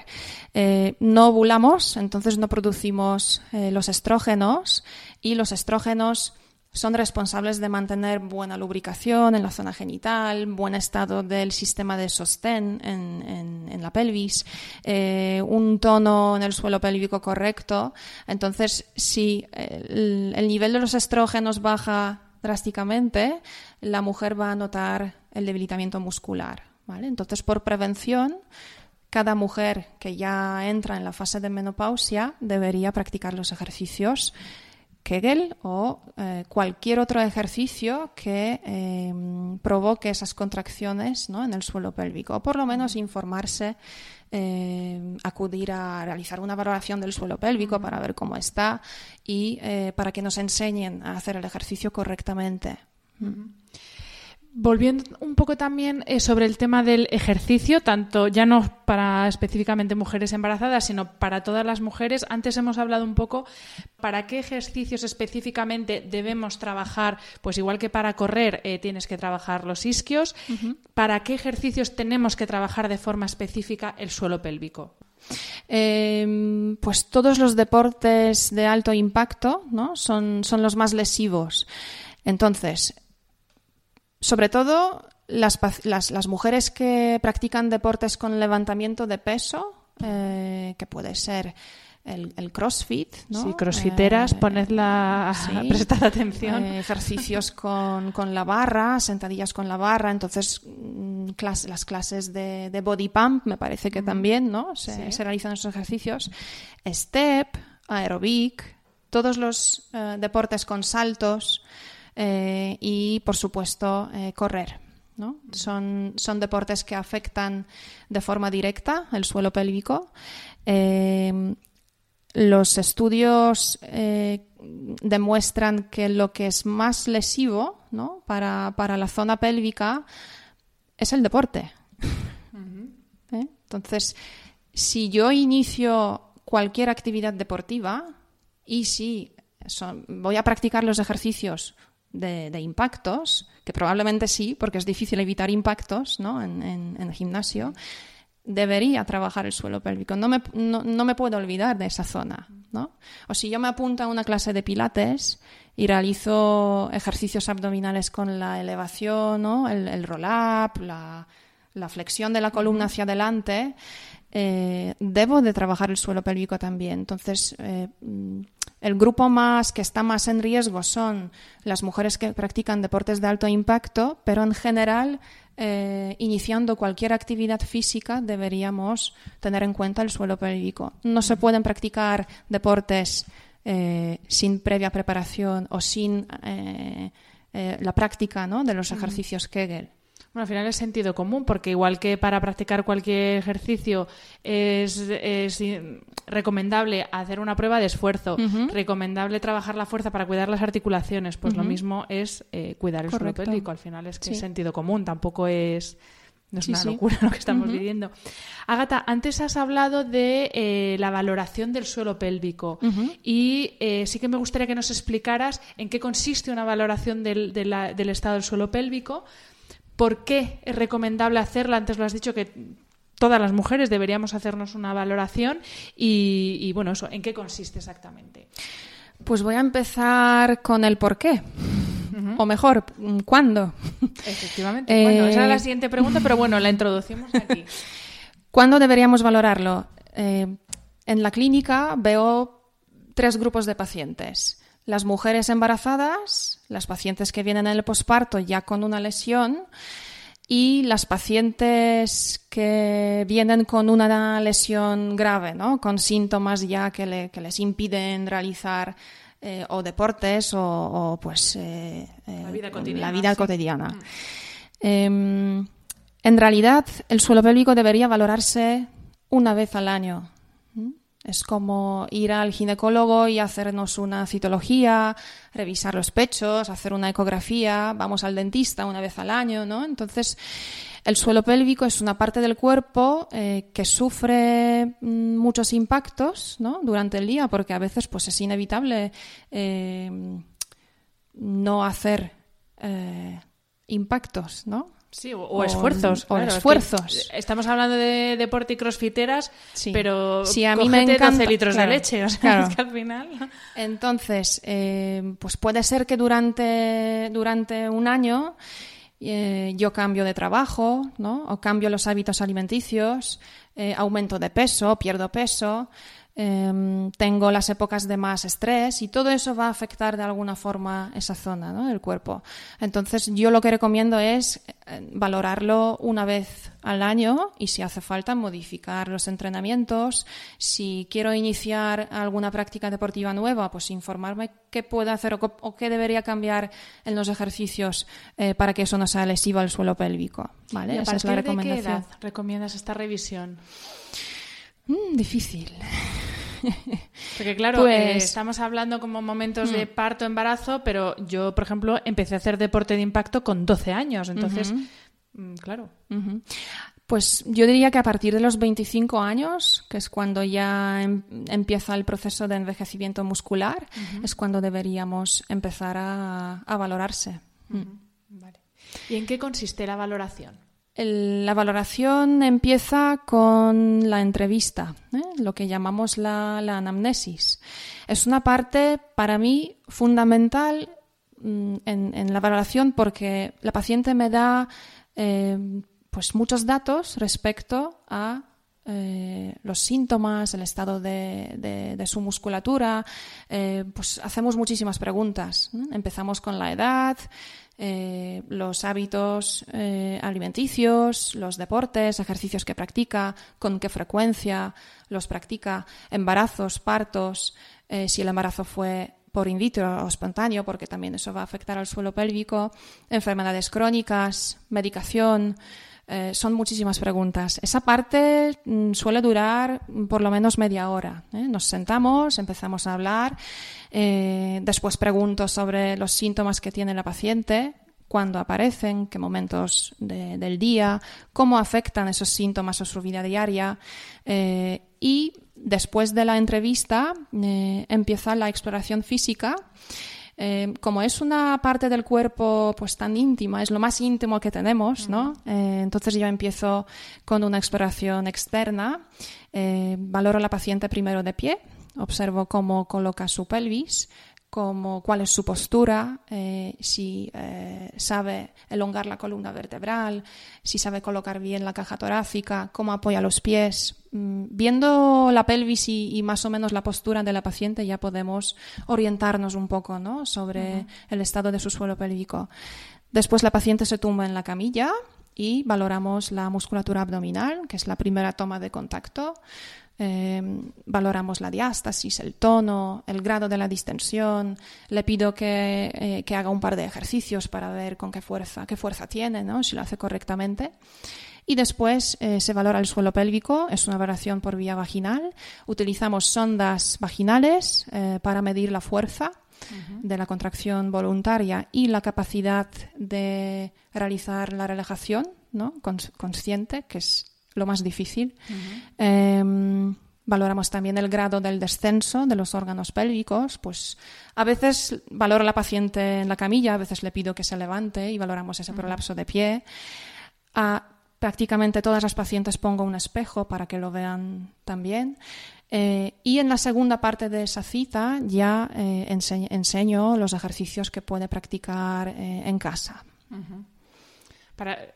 B: Eh, no ovulamos, entonces no producimos eh, los estrógenos y los estrógenos son responsables de mantener buena lubricación en la zona genital, buen estado del sistema de sostén en, la pelvis, un tono en el suelo pélvico correcto. Entonces, si el, el, nivel de los estrógenos baja drásticamente, la mujer va a notar el debilitamiento muscular. Entonces, por prevención, cada mujer que ya entra en la fase de menopausia debería practicar los ejercicios Kegel o eh, cualquier otro ejercicio que em, provoque esas contracciones en el suelo pélvico, o por lo menos informarse, em, acudir a realizar una valoración del suelo pélvico para ver cómo está y eh, para que nos enseñen a hacer el ejercicio correctamente.
A: Volviendo un poco también eh, sobre el tema del ejercicio, tanto ya no para específicamente mujeres embarazadas, sino para todas las mujeres. Antes hemos hablado un poco para qué ejercicios específicamente debemos trabajar, pues igual que para correr eh, tienes que trabajar los isquios, para qué ejercicios tenemos que trabajar de forma específica el suelo pélvico.
B: Em, pues todos los deportes de alto impacto ¿no? son, son los más lesivos. Entonces, sobre todo las, las, mujeres que practican deportes con levantamiento de peso, eh, que puede ser el, crossfit, ¿no?
A: Sí, crossfiteras, eh, ponedla a prestar atención.
B: Eh, ejercicios con, con, la barra, sentadillas con la barra, entonces mm, las clases de, body pump me parece que también, ¿no? Se, realizan esos ejercicios. Step, aerobic, todos los deportes con saltos. Eh, y, por supuesto, eh, correr. ¿no? Son, son, deportes que afectan de forma directa el suelo pélvico. Eh, los estudios demuestran que lo que es más lesivo ¿no? para, para, la zona pélvica es el deporte. Entonces, si yo inicio cualquier actividad deportiva y si voy a practicar los ejercicios de, impactos, que probablemente sí, porque es difícil evitar impactos ¿no? en, el gimnasio, debería trabajar el suelo pélvico. No me, no, me puedo olvidar de esa zona. ¿no? O si yo me apunto a una clase de pilates y realizo ejercicios abdominales con la elevación, ¿no? el, el roll-up, la, la, flexión de la columna hacia adelante, eh, debo de trabajar el suelo pélvico también. Entonces, eh, el grupo más que está más en riesgo son las mujeres que practican deportes de alto impacto, pero en general, eh, iniciando cualquier actividad física, deberíamos tener en cuenta el suelo pélvico. No se pueden practicar deportes sin previa preparación o sin la práctica de los ejercicios Kegel.
A: Bueno, al final es sentido común, porque igual que para practicar cualquier ejercicio es, recomendable hacer una prueba de esfuerzo, recomendable trabajar la fuerza para cuidar las articulaciones, pues lo mismo es eh, cuidar el suelo pélvico. Al final es que es sentido común, tampoco es... No es una locura lo que estamos viviendo. Agata, antes has hablado de eh, la valoración del suelo pélvico y eh, sí que me gustaría que nos explicaras en qué consiste una valoración del, del estado del suelo pélvico, ¿Por qué es recomendable hacerla? Antes lo has dicho que todas las mujeres deberíamos hacernos una valoración y, bueno, eso, ¿en qué consiste exactamente?
B: Pues voy a empezar con el por qué. O mejor, ¿cuándo?
A: Efectivamente. bueno, esa es la eh, siguiente pregunta, pero bueno, la introducimos aquí.
B: ¿Cuándo deberíamos valorarlo? Eh, en la clínica veo tres grupos de pacientes las mujeres embarazadas, las pacientes que vienen en el posparto ya con una lesión y las pacientes que vienen con una lesión grave, ¿no? con síntomas ya que, les impiden realizar eh, o deportes o, pues
A: eh, la vida cotidiana.
B: La vida cotidiana. Mm. Em, en realidad, el suelo pélvico debería valorarse una vez al año. Es como ir al ginecólogo y hacernos una citología, revisar los pechos, hacer una ecografía, vamos al dentista una vez al año, ¿no? Entonces, el suelo pélvico es una parte del cuerpo eh, que sufre mm, muchos impactos durante el día, porque a veces pues, es inevitable eh, no hacer eh, impactos, ¿no?
A: Sí, o, esfuerzos.
B: O esfuerzos.
A: Estamos hablando de deporte y crossfiteras, pero
B: sí, a mí me encanta 12
A: litros de leche, o sea, es que al final...
B: Entonces, eh, pues puede ser que durante, durante un año eh, yo cambio de trabajo, ¿no? O cambio los hábitos alimenticios, eh, aumento de peso, pierdo peso, Em, tengo las épocas de más estrés y todo eso va a afectar de alguna forma esa zona del cuerpo. Entonces yo lo que recomiendo es eh, valorarlo una vez al año y si hace falta modificar los entrenamientos. Si quiero iniciar alguna práctica deportiva nueva, pues informarme qué puedo hacer o, qué debería cambiar en los ejercicios eh, para que eso no sea lesivo al suelo pélvico. ¿vale?
A: Esa es la recomendación. ¿De qué edad recomiendas esta revisión?
B: Mm, difícil.
A: Porque claro, eh, pues estamos hablando como momentos de mm. parto, embarazo, pero yo, por ejemplo, empecé a hacer deporte de impacto con 12 años, entonces, mm, claro.
B: Pues yo diría que a partir de los 25 años, que es cuando ya em, empieza el proceso de envejecimiento muscular, es cuando deberíamos empezar a, valorarse.
A: ¿Y en qué consiste la valoración?
B: La valoración empieza con la entrevista, ¿eh? lo que llamamos la, anamnesis. Es una parte para mí fundamental mm, en, la valoración porque la paciente me da eh, pues muchos datos respecto a eh, los síntomas, el estado de, su musculatura, pues hacemos muchísimas preguntas. Empezamos con la edad, eh, los hábitos eh, alimenticios, los deportes, ejercicios que practica, con qué frecuencia los practica, embarazos, partos, eh, si el embarazo fue por in vitro o espontáneo, porque también eso va a afectar al suelo pélvico, enfermedades crónicas, medicación. Son muchísimas preguntas. Esa parte mm, suele durar por lo menos media hora. Nos sentamos, empezamos a hablar eh, después pregunto sobre los síntomas que tiene la paciente, cuándo aparecen, qué momentos del día, cómo afectan esos síntomas a su vida diaria. Eh, y después de la entrevista eh, empieza la exploración física. Eh, como es una parte del cuerpo pues tan íntima, es lo más íntimo que tenemos, ¿no? Eh, entonces yo empiezo con una exploración externa, eh, valoro a la paciente primero de pie, observo cómo coloca su pelvis, como cuál es su postura, eh, si eh, sabe elongar la columna vertebral, si sabe colocar bien la caja torácica, cómo apoya los pies. Mm, viendo la pelvis y, más o menos la postura de la paciente ya podemos orientarnos un poco ¿no? sobre el estado de su suelo pélvico. Después la paciente se tumba en la camilla y valoramos la musculatura abdominal, que es la primera toma de contacto. Em, valoramos la diástasis, el tono, el grado de la distensión. Le pido que, eh, que, haga un par de ejercicios para ver con qué fuerza, qué fuerza tiene, ¿no? si lo hace correctamente. Y después eh, se valora el suelo pélvico, es una valoración por vía vaginal. Utilizamos sondas vaginales eh, para medir la fuerza de la contracción voluntaria y la capacidad de realizar la relajación ¿no? consciente, que es lo más difícil. Em, valoramos también el grado del descenso de los órganos pélvicos. Pues a veces valoro a la paciente en la camilla, a veces le pido que se levante y valoramos ese prolapso de pie. A prácticamente todas las pacientes pongo un espejo para que lo vean también. Eh, y en la segunda parte de esa cita ya eh, enseño los ejercicios que puede practicar eh, en casa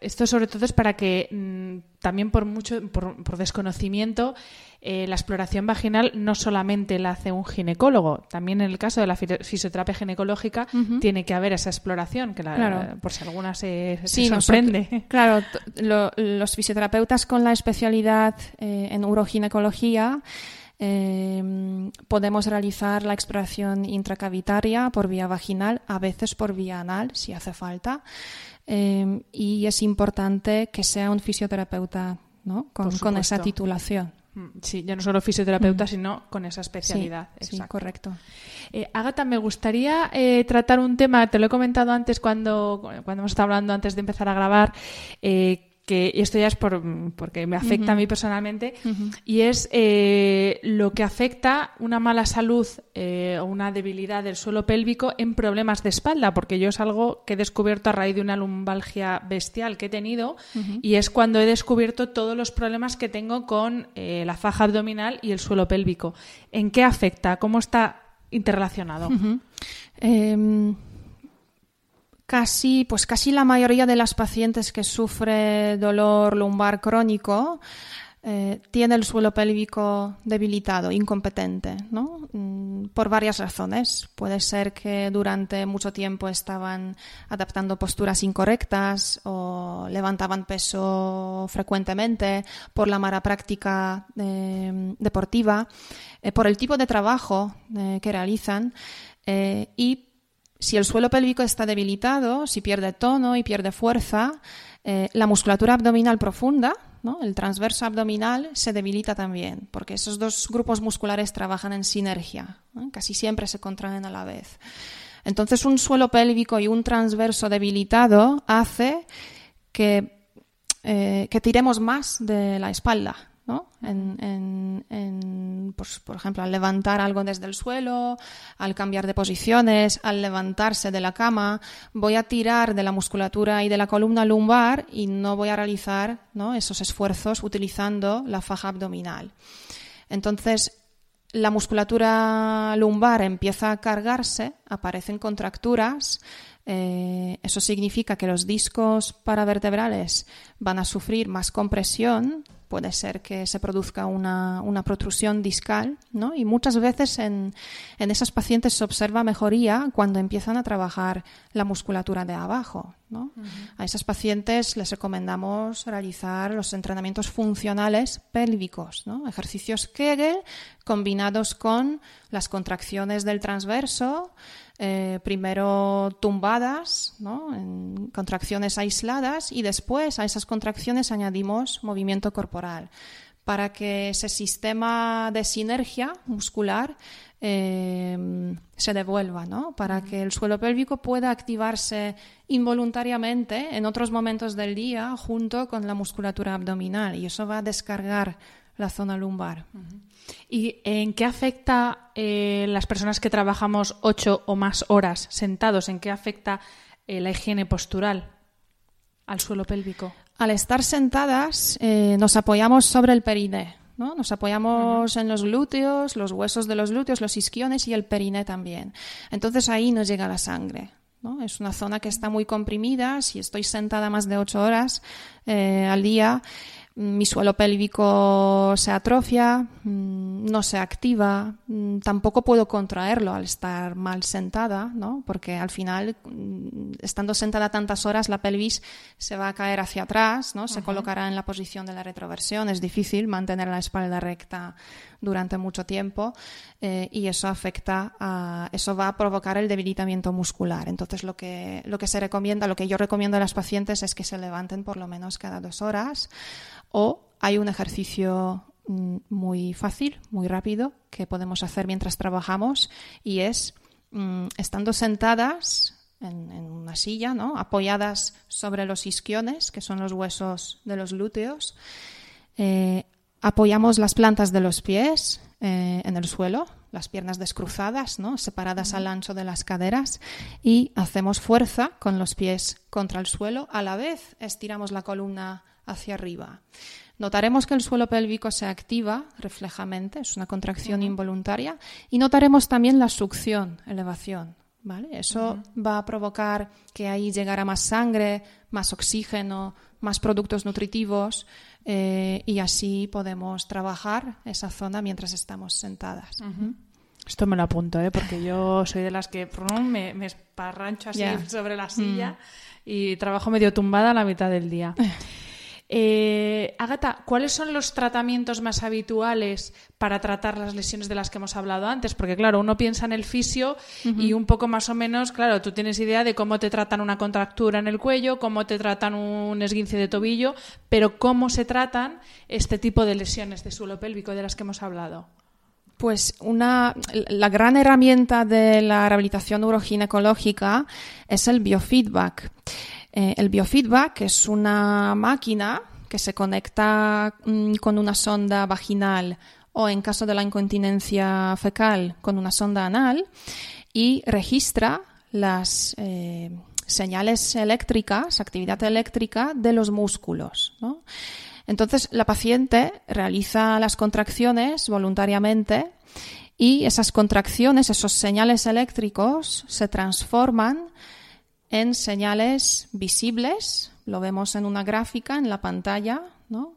A: esto sobre todo es para que mm, también por mucho por, desconocimiento eh, la exploración vaginal no solamente la hace un ginecólogo, también en el caso de la fisioterapia ginecológica tiene que haber esa exploración, que por si alguna se, sorprende.
B: claro, los fisioterapeutas con la especialidad eh, en uroginecología em, podemos realizar la exploración intracavitaria por vía vaginal, a veces por vía anal, si hace falta. Em, y es importante que sea un fisioterapeuta ¿no? con, esa titulación.
A: Mm, sí, ya no solo fisioterapeuta, mm. sino con esa especialidad.
B: Sí, correcto.
A: Eh, Agata, me gustaría eh, tratar un tema, te lo he comentado antes cuando, cuando hemos estado hablando antes de empezar a grabar, eh, que esto ya es por, porque me afecta a mí personalmente, y es eh, lo que afecta una mala salud eh, o una debilidad del suelo pélvico en problemas de espalda, porque yo es algo que he descubierto a raíz de una lumbalgia bestial que he tenido, y es cuando he descubierto todos los problemas que tengo con eh, la faja abdominal y el suelo pélvico. ¿En qué afecta? ¿Cómo está interrelacionado?
B: Casi, pues casi la mayoría de las pacientes que sufre dolor lumbar crónico eh, tiene el suelo pélvico debilitado, incompetente, ¿no? Mm, por varias razones. Puede ser que durante mucho tiempo estaban adaptando posturas incorrectas o levantaban peso frecuentemente por la mala práctica eh, deportiva, eh, por el tipo de trabajo que realizan y si el suelo pélvico está debilitado, si pierde tono y pierde fuerza, eh, la musculatura abdominal profunda, el transverso abdominal, se debilita también, porque esos dos grupos musculares trabajan en sinergia, casi siempre se contraen a la vez. Entonces, un suelo pélvico y un transverso debilitado hace que, eh, que tiremos más de la espalda, ¿no? En, pues, por ejemplo, al levantar algo desde el suelo, al cambiar de posiciones, al levantarse de la cama, voy a tirar de la musculatura y de la columna lumbar y no voy a realizar esos esfuerzos utilizando la faja abdominal. Entonces, la musculatura lumbar empieza a cargarse, aparecen contracturas, eh, eso significa que los discos paravertebrales van a sufrir más compresión puede ser que se produzca una, protrusión discal, ¿no? Y muchas veces en, esas pacientes se observa mejoría cuando empiezan a trabajar la musculatura de abajo, ¿no? A esas pacientes les recomendamos realizar los entrenamientos funcionales pélvicos, ¿no? Ejercicios Kegel combinados con las contracciones del transverso, eh, primero tumbadas, en contracciones aisladas, y después a esas contracciones añadimos movimiento corporal. Para que ese sistema de sinergia muscular eh, se devuelva, ¿no? para que el suelo pélvico pueda activarse involuntariamente en otros momentos del día junto con la musculatura abdominal. Y eso va a descargar la zona lumbar.
A: ¿Y en qué afecta eh, las personas que trabajamos ocho o más horas sentados? ¿En qué afecta eh, la higiene postural al suelo pélvico?
B: Al estar sentadas, eh, nos apoyamos sobre el periné. ¿no? Nos apoyamos en los glúteos, los huesos de los glúteos, los isquiones y el periné también. Entonces ahí nos llega la sangre. ¿no? Es una zona que está muy comprimida. Si estoy sentada más de ocho horas al día, mi suelo pélvico se atrofia, mm, no se activa, mm, tampoco puedo contraerlo al estar mal sentada, ¿no? porque al final, mm, estando sentada tantas horas, la pelvis se va a caer hacia atrás, ¿no? se colocará en la posición de la retroversión, es difícil mantener la espalda recta durante mucho tiempo eh, y eso afecta a, eso va a provocar el debilitamiento muscular. Entonces lo que, lo que se recomienda, lo que yo recomiendo a las pacientes es que se levanten por lo menos cada dos horas o hay un ejercicio mm, muy fácil, muy rápido, que podemos hacer mientras trabajamos y es, mm, estando sentadas en, una silla, ¿no? apoyadas sobre los isquiones, que son los huesos de los glúteos, eh, apoyamos las plantas de los pies eh, en el suelo, las piernas descruzadas, ¿no? separadas al ancho de las caderas, y hacemos fuerza con los pies contra el suelo. A la vez estiramos la columna hacia arriba. Notaremos que el suelo pélvico se activa reflejamente, es una contracción involuntaria, y notaremos también la succión, elevación. ¿vale? Eso va a provocar que ahí llegara más sangre, más oxígeno, más productos nutritivos, eh, y así podemos trabajar esa zona mientras estamos sentadas.
A: Esto me lo apunto, ¿eh? porque yo soy de las que me, me esparrancho así sobre la silla mm. y trabajo medio tumbada a la mitad del día. Eh, Agata, ¿cuáles son los tratamientos más habituales para tratar las lesiones de las que hemos hablado antes? Porque claro, uno piensa en el fisio y un poco más o menos, claro, tú tienes idea de cómo te tratan una contractura en el cuello, cómo te tratan un esguince de tobillo, pero ¿cómo se tratan este tipo de lesiones de suelo pélvico de las que hemos hablado?
B: Pues una, la gran herramienta de la rehabilitación neuroginecológica es el biofeedback. Eh, el biofeedback es una máquina que se conecta mm, con una sonda vaginal o en caso de la incontinencia fecal con una sonda anal y registra las eh, señales eléctricas, actividad eléctrica de los músculos. Entonces la paciente realiza las contracciones voluntariamente y esas contracciones, esos señales eléctricos se transforman en señales visibles, lo vemos en una gráfica en la pantalla, ¿no?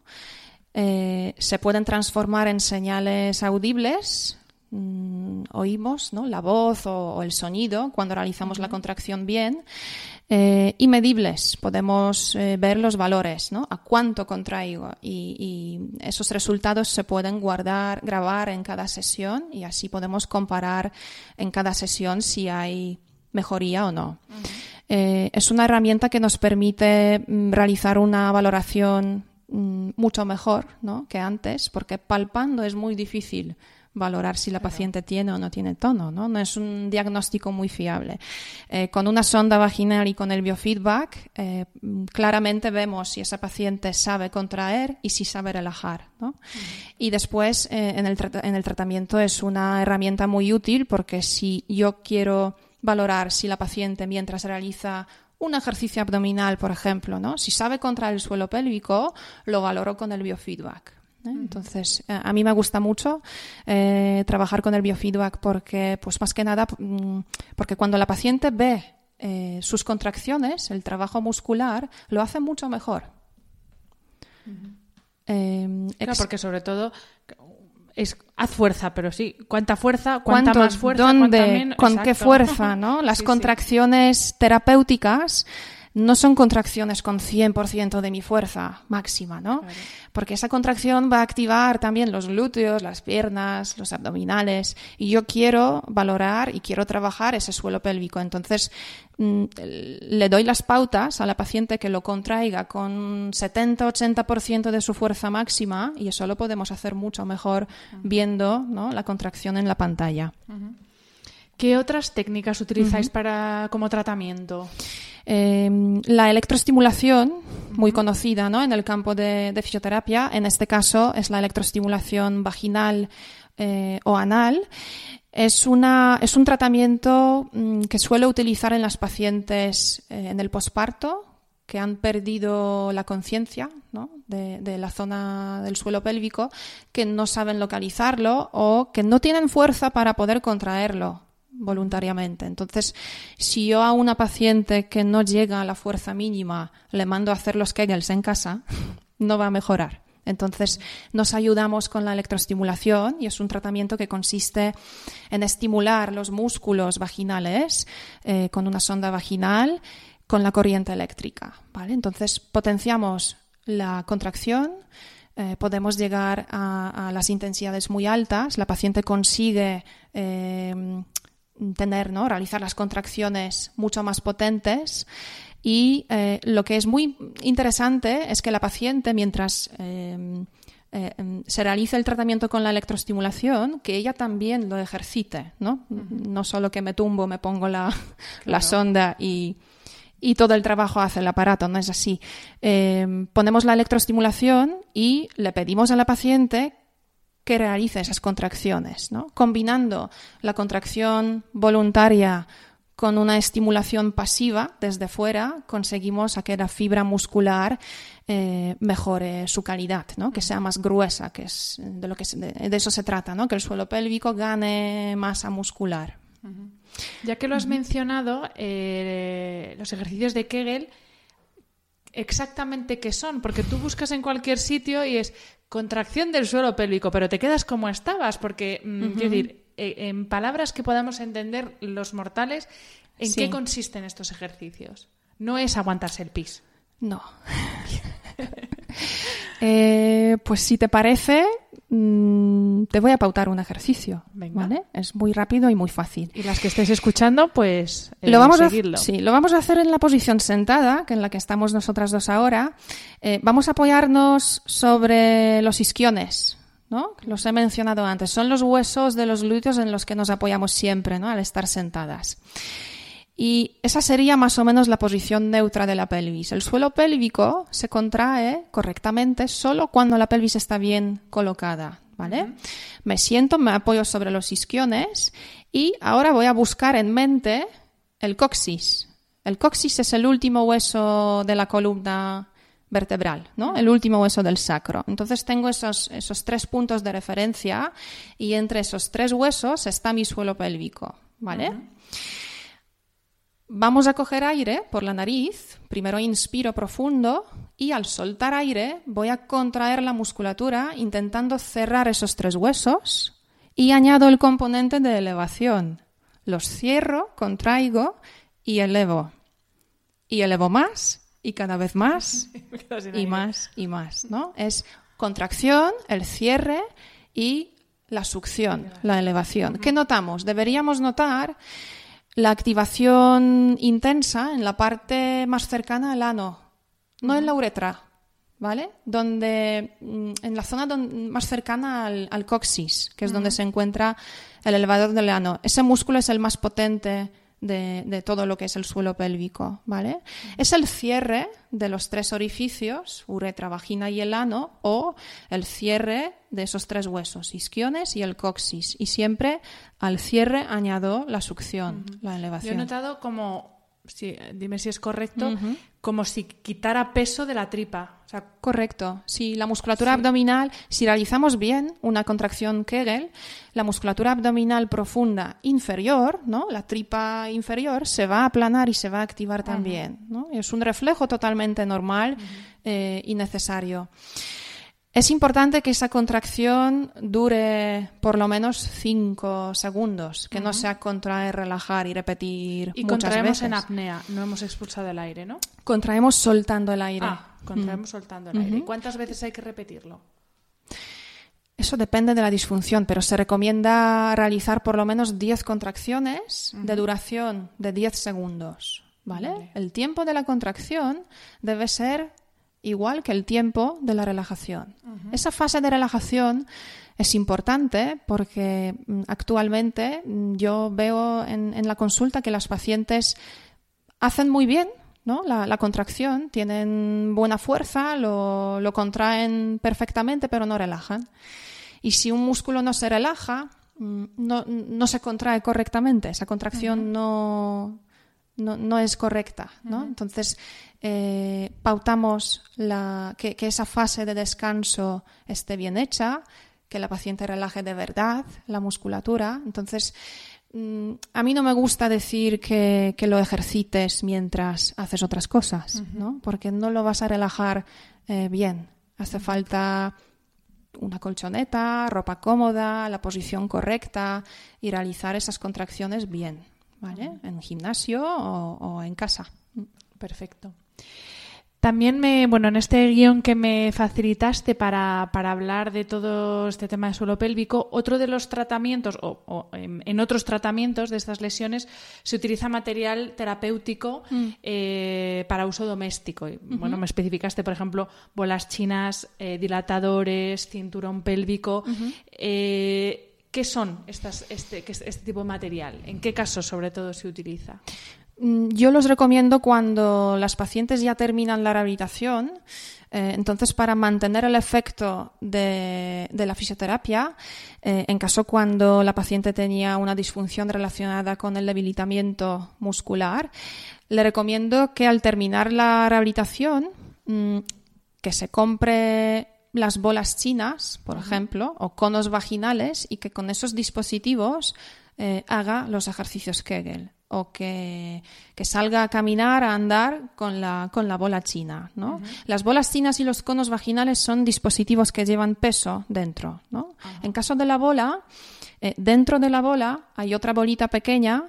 B: Eh, se pueden transformar en señales audibles, mm, oímos ¿no? la voz o, el sonido cuando realizamos la contracción bien, eh, y medibles, podemos eh, ver los valores, ¿no? a cuánto contraigo, y, y, esos resultados se pueden guardar, grabar en cada sesión, y así podemos comparar en cada sesión si hay mejoría o no. Eh, es una herramienta que nos permite mm, realizar una valoración mm, mucho mejor que antes, porque palpando es muy difícil valorar si la paciente tiene o no tiene tono, ¿no? No es un diagnóstico muy fiable. Eh, con una sonda vaginal y con el biofeedback, eh, mm, claramente vemos si esa paciente sabe contraer y si sabe relajar, Y después, en el, en, el tratamiento es una herramienta muy útil porque si yo quiero valorar si la paciente mientras realiza un ejercicio abdominal, por ejemplo, ¿no? Si sabe contraer el suelo pélvico, lo valoro con el biofeedback. ¿eh? Entonces, eh, a mí me gusta mucho eh, trabajar con el biofeedback porque, pues más que nada, mm, porque cuando la paciente ve sus contracciones, el trabajo muscular, lo hace mucho mejor.
A: claro, porque sobre todo es haz fuerza, pero sí, cuánta fuerza, cuánta más fuerza,
B: dónde, con qué fuerza, ¿no? Las contracciones terapéuticas no son contracciones con 100% de mi fuerza máxima, ¿no? Porque esa contracción va a activar también los glúteos, las piernas, los abdominales, y yo quiero valorar y quiero trabajar ese suelo pélvico. Entonces, mm, le doy las pautas a la paciente que lo contraiga con 70-80% de su fuerza máxima, y eso lo podemos hacer mucho mejor viendo la contracción en la pantalla.
A: ¿Qué otras técnicas utilizáis para como tratamiento?
B: Em, la electroestimulación, muy conocida ¿no? en el campo de, fisioterapia, en este caso es la electroestimulación vaginal eh, o anal. Es, una, es un tratamiento mm, que suele utilizar en las pacientes eh, en el posparto que han perdido la conciencia ¿no? de, de, la zona del suelo pélvico, que no saben localizarlo o que no tienen fuerza para poder contraerlo voluntariamente. Entonces, si yo a una paciente que no llega a la fuerza mínima le mando a hacer los Kegels en casa, no va a mejorar. Entonces, nos ayudamos con la electroestimulación y es un tratamiento que consiste en estimular los músculos vaginales eh, con una sonda vaginal con la corriente eléctrica. ¿vale? Entonces, potenciamos la contracción, eh, podemos llegar a, las intensidades muy altas, la paciente consigue eh, tener, ¿no? realizar las contracciones mucho más potentes y eh, lo que es muy interesante es que la paciente, mientras em, eh, em, se realiza el tratamiento con la electroestimulación, que ella también lo ejercite, ¿no? No solo que me tumbo, me pongo la, sonda y, y, todo el trabajo hace el aparato, no es así. Em, ponemos la electroestimulación y le pedimos a la paciente que realice esas contracciones, ¿no? combinando la contracción voluntaria con una estimulación pasiva desde fuera, conseguimos a que la fibra muscular eh, mejore su calidad, ¿no? que sea más gruesa, que es de lo que de, eso se trata, ¿no? que el suelo pélvico gane masa muscular.
A: Ya que lo has mencionado, eh, los ejercicios de Kegel exactamente qué son, porque tú buscas en cualquier sitio y es contracción del suelo pélvico, pero te quedas como estabas, porque, mm, decir, eh, en palabras que podamos entender los mortales, ¿en qué consisten estos ejercicios? No es aguantarse el pis.
B: No. Eh, pues si te parece, mm, te voy a pautar un ejercicio. ¿vale? Es muy rápido y muy fácil.
A: Y las que estéis escuchando, pues
B: lo eh, vamos A, sí, lo vamos a hacer en la posición sentada, que en la que estamos nosotras dos ahora. Eh, vamos a apoyarnos sobre los isquiones. ¿no? Los he mencionado antes. Son los huesos de los glúteos en los que nos apoyamos siempre ¿no? al estar sentadas. Y esa sería más o menos la posición neutra de la pelvis. El suelo pélvico se contrae correctamente solo cuando la pelvis está bien colocada. ¿Vale? Me siento, me apoyo sobre los isquiones y ahora voy a buscar en mente el coxis. El coxis es el último hueso de la columna vertebral, ¿no? El último hueso del sacro. Entonces tengo esos, esos tres puntos de referencia y entre esos tres huesos está mi suelo pélvico, ¿vale? Vamos a coger aire por la nariz. Primero inspiro profundo y al soltar aire voy a contraer la musculatura intentando cerrar esos tres huesos y añado el componente de elevación. Los cierro, contraigo y elevo. Y elevo más y cada vez más y más y más, ¿no? Es contracción, el cierre y la succión, la elevación. ¿Qué notamos? Deberíamos notar la activación intensa en la parte más cercana al ano, no en la uretra, ¿vale? Donde, mm, en la zona más cercana al, coxis, que es donde se encuentra el elevador del ano. Ese músculo es el más potente de, todo lo que es el suelo pélvico, ¿vale? Es el cierre de los tres orificios, uretra, vagina y el ano, o el cierre de esos tres huesos, isquiones y el coxis. Y siempre al cierre añado la succión, la elevación.
A: Yo he notado como dime si es correcto, como si quitara peso de la tripa.
B: Correcto. Si la musculatura abdominal, si realizamos bien una contracción Kegel, la musculatura abdominal profunda inferior, ¿no? la tripa inferior, se va a aplanar y se va a activar también. ¿no? Es un reflejo totalmente normal eh, y necesario. Es importante que esa contracción dure por lo menos 5 segundos, que no sea contraer, relajar y repetir.
A: Y contraemos en apnea, no hemos expulsado el aire, ¿no?
B: Contraemos soltando el aire.
A: Ah, contraemos soltando el aire. ¿Cuántas veces hay que repetirlo?
B: Eso depende de la disfunción, pero se recomienda realizar por lo menos 10 contracciones de duración de 10 segundos. ¿vale? El tiempo de la contracción debe ser igual que el tiempo de la relajación. Esa fase de relajación es importante porque mm, actualmente mm, yo veo en, la consulta que las pacientes hacen muy bien ¿no? La, contracción, tienen buena fuerza, lo, lo, contraen perfectamente, pero no relajan. Y si un músculo no se relaja, mm, no, no se contrae correctamente, esa contracción no, no, es correcta. ¿no? Entonces, eh, pautamos la, que, que, esa fase de descanso esté bien hecha, que la paciente relaje de verdad la musculatura. Entonces, Mm, a mí no me gusta decir que, lo ejercites mientras haces otras cosas, ¿no? Porque no lo vas a relajar eh, bien. Hace falta una colchoneta, ropa cómoda, la posición correcta y realizar esas contracciones bien, ¿vale? En gimnasio o en casa.
A: Perfecto. También me, bueno, en este guion que me facilitaste para, para, hablar de todo este tema de suelo pélvico, otro de los tratamientos, o, en, otros tratamientos de estas lesiones, se utiliza material terapéutico mm. eh, para uso doméstico. Bueno, me especificaste, por ejemplo, bolas chinas, eh, dilatadores, cinturón pélvico. Eh, ¿Qué son este, este tipo de material? ¿En qué casos, sobre todo, se utiliza?
B: Mm, yo los recomiendo cuando las pacientes ya terminan la rehabilitación. Eh, entonces, para mantener el efecto de, la fisioterapia, eh, en caso cuando la paciente tenía una disfunción relacionada con el debilitamiento muscular, le recomiendo que al terminar la rehabilitación, mm, que se compre las bolas chinas, por ejemplo, o conos vaginales y que con esos dispositivos eh, haga los ejercicios Kegel o que, salga a caminar, a andar con la, con la bola china. ¿no? Las bolas chinas y los conos vaginales son dispositivos que llevan peso dentro. ¿no? En caso de la bola, eh, dentro de la bola hay otra bolita pequeña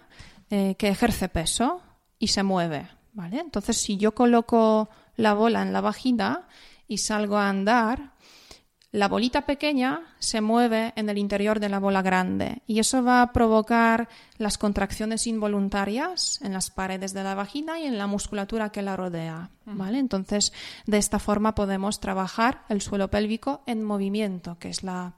B: eh, que ejerce peso y se mueve. ¿vale? Entonces, si yo coloco la bola en la vagina y salgo a andar, la bolita pequeña se mueve en el interior de la bola grande y eso va a provocar las contracciones involuntarias en las paredes de la vagina y en la musculatura que la rodea. ¿vale? Entonces, de esta forma podemos trabajar el suelo pélvico en movimiento, que es la,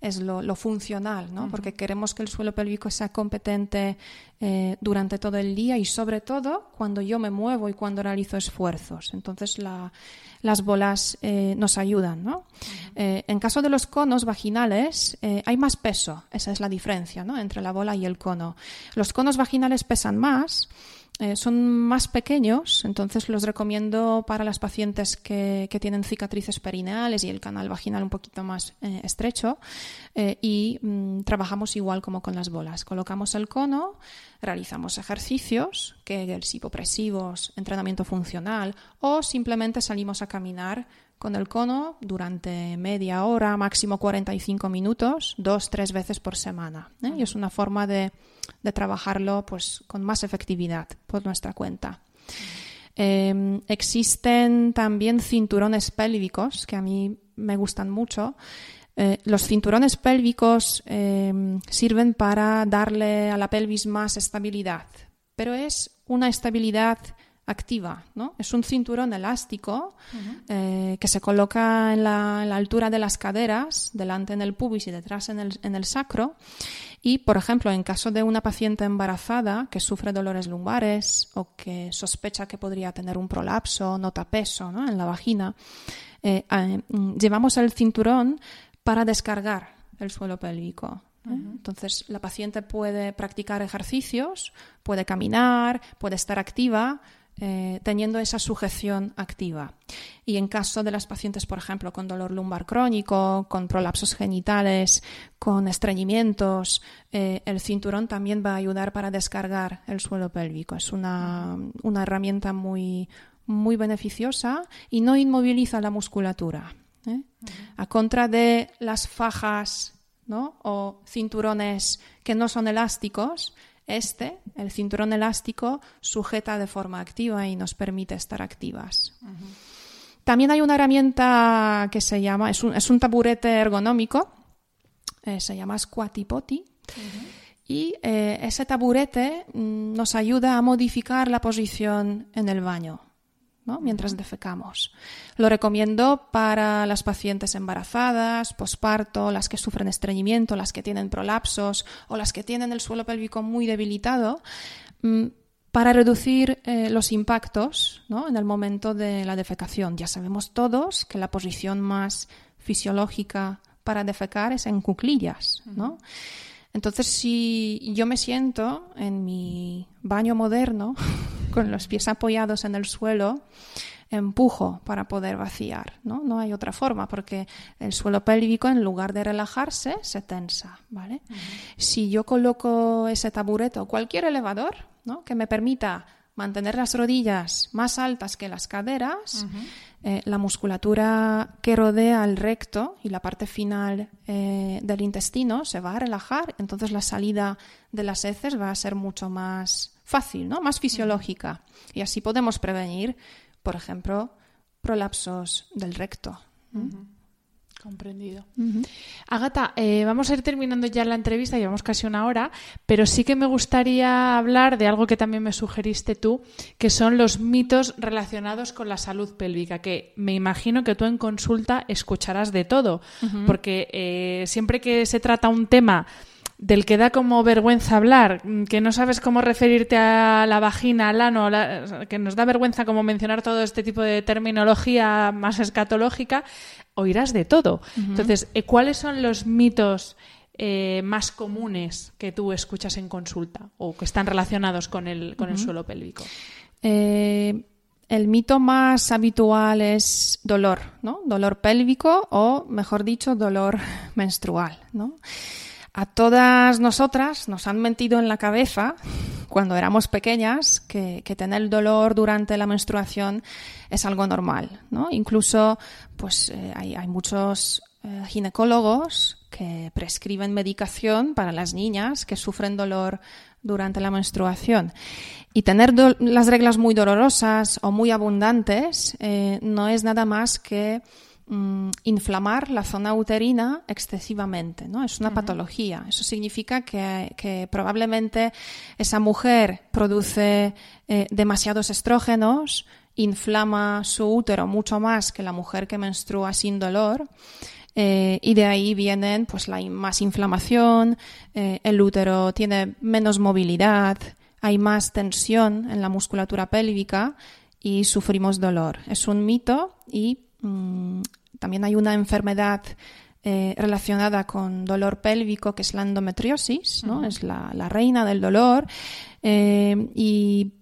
B: es lo, funcional, ¿no? Porque queremos que el suelo pélvico sea competente eh, durante todo el día y sobre todo cuando yo me muevo y cuando realizo esfuerzos. Entonces las bolas eh, nos ayudan, ¿no? Eh, en caso de los conos vaginales hay más peso, esa es la diferencia, ¿no? Entre la bola y el cono. Los conos vaginales pesan más eh, son más pequeños, entonces los recomiendo para las pacientes que, tienen cicatrices perineales y el canal vaginal un poquito más eh, estrecho. Eh, y mm, trabajamos igual como con las bolas. Colocamos el cono, realizamos ejercicios, que hipopresivos, entrenamiento funcional, o simplemente salimos a caminar con el cono durante media hora, máximo 45 minutos, dos, tres veces por semana. Y es una forma de de trabajarlo pues, con más efectividad por nuestra cuenta. Em, existen también cinturones pélvicos que a mí me gustan mucho. Eh, los cinturones pélvicos em, sirven para darle a la pelvis más estabilidad, pero es una estabilidad activa, ¿no? Es un cinturón elástico eh, que se coloca en la, altura de las caderas, delante en el pubis y detrás en el, en el sacro, y, por ejemplo, en caso de una paciente embarazada que sufre dolores lumbares o que sospecha que podría tener un prolapso, nota peso ¿no? en la vagina, eh, eh, mm, llevamos el cinturón para descargar el suelo pélvico. ¿eh? Entonces, la paciente puede practicar ejercicios, puede caminar, puede estar activa, eh, teniendo esa sujeción activa. Y en caso de las pacientes, por ejemplo, con dolor lumbar crónico, con prolapsos genitales, con estreñimientos, eh, el cinturón también va a ayudar para descargar el suelo pélvico. Es una, herramienta muy, muy beneficiosa y no inmoviliza la musculatura. ¿eh? A contra de las fajas o cinturones que no son elásticos, este, el cinturón elástico, sujeta de forma activa y nos permite estar activas. También hay una herramienta que se llama, es un, taburete ergonómico, eh, se llama Squatty Y eh, ese taburete mm, nos ayuda a modificar la posición en el baño mientras defecamos. Lo recomiendo para las pacientes embarazadas, posparto, las que sufren estreñimiento, las que tienen prolapsos o las que tienen el suelo pélvico muy debilitado, mm, para reducir eh, los impactos ¿no? en el momento de la defecación. Ya sabemos todos que la posición más fisiológica para defecar es en cuclillas, ¿no? Entonces, si yo me siento en mi baño moderno, con los pies apoyados en el suelo, empujo para poder vaciar, ¿no? No hay otra forma porque el suelo pélvico en lugar de relajarse se tensa, ¿vale? Si yo coloco ese taburete o cualquier elevador, ¿no? que me permita mantener las rodillas más altas que las caderas, eh, la musculatura que rodea el recto y la parte final eh, del intestino se va a relajar, entonces la salida de las heces va a ser mucho más fácil, ¿no? más fisiológica. Y así podemos prevenir por ejemplo, prolapsos del recto.
A: Comprendido. Agata, eh, vamos a ir terminando ya la entrevista, llevamos casi una hora, pero sí que me gustaría hablar de algo que también me sugeriste tú, que son los mitos relacionados con la salud pélvica, que me imagino que tú en consulta escucharás de todo, porque eh, siempre que se trata un tema del que da como vergüenza hablar, que no sabes cómo referirte a la vagina, al ano, que nos da vergüenza como mencionar todo este tipo de terminología más escatológica, oirás de todo. Entonces, eh, ¿cuáles son los mitos eh, más comunes que tú escuchas en consulta o que están relacionados con el, con el suelo pélvico?
B: Eh, el mito más habitual es dolor, ¿no? Dolor pélvico o, mejor dicho, dolor menstrual, ¿no? A todas nosotras nos han mentido en la cabeza cuando éramos pequeñas que, tener dolor durante la menstruación es algo normal, ¿no? Incluso, pues eh, hay, muchos eh, ginecólogos que prescriben medicación para las niñas que sufren dolor durante la menstruación. Y tener las reglas muy dolorosas o muy abundantes eh, no es nada más que Mm, inflamar la zona uterina excesivamente, ¿no? Es una patología. Eso significa que, probablemente esa mujer produce eh, demasiados estrógenos, inflama su útero mucho más que la mujer que menstrua sin dolor. Eh, y de ahí vienen pues la más inflamación, eh, el útero tiene menos movilidad, hay más tensión en la musculatura pélvica y sufrimos dolor. Es un mito y mm, también hay una enfermedad eh, relacionada con dolor pélvico que es la endometriosis, ¿no? Es la, reina del dolor. Eh, y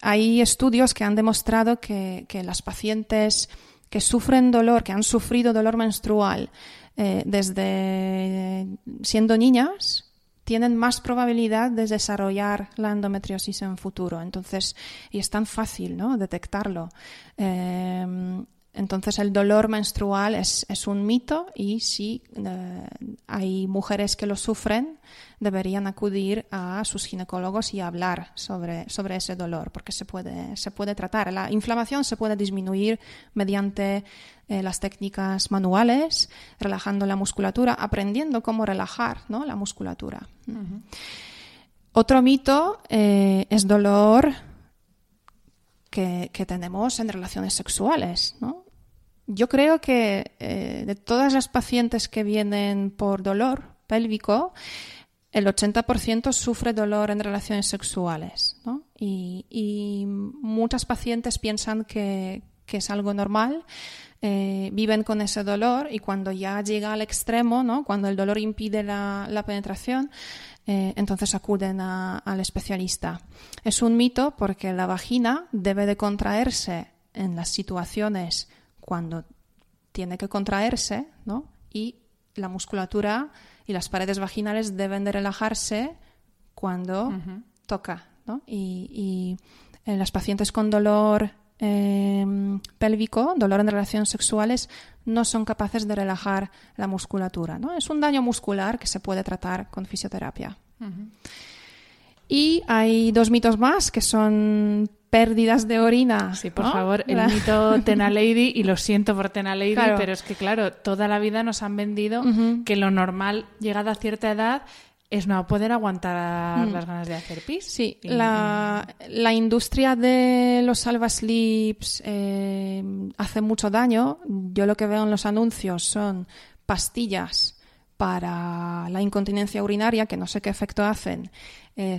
B: hay estudios que han demostrado que, las pacientes que sufren dolor, que han sufrido dolor menstrual eh, desde siendo niñas, tienen más probabilidad de desarrollar la endometriosis en futuro. Entonces, y es tan fácil, ¿no? Detectarlo. Entonces el dolor menstrual es, un mito y si eh, hay mujeres que lo sufren, deberían acudir a sus ginecólogos y hablar sobre, sobre ese dolor, porque se puede, se puede tratar. La inflamación se puede disminuir mediante eh, las técnicas manuales, relajando la musculatura, aprendiendo cómo relajar ¿no? la musculatura. Otro mito eh, es dolor que, que, tenemos en relaciones sexuales, ¿no? Yo creo que eh, de todas las pacientes que vienen por dolor pélvico, el 80% sufre dolor en relaciones sexuales. ¿no? Y, muchas pacientes piensan que, es algo normal, eh, viven con ese dolor y cuando ya llega al extremo, ¿no? cuando el dolor impide la, penetración, eh, entonces acuden al especialista. Es un mito porque la vagina debe de contraerse en las situaciones cuando tiene que contraerse, ¿no? Y la musculatura y las paredes vaginales deben de relajarse cuando toca, ¿no? Y, en las pacientes con dolor em, pélvico, dolor en relaciones sexuales, no son capaces de relajar la musculatura, ¿no? Es un daño muscular que se puede tratar con fisioterapia. Y hay dos mitos más que son pérdidas de orina.
A: Sí, por favor, el mito Tena Lady, y lo siento por Tena Lady, pero es que, claro, toda la vida nos han vendido que lo normal, llegada a cierta edad, es no poder aguantar mm. las ganas de hacer pis.
B: Sí, la, industria de los salvaslips eh, hace mucho daño. Yo lo que veo en los anuncios son pastillas para la incontinencia urinaria, que no sé qué efecto hacen, eh,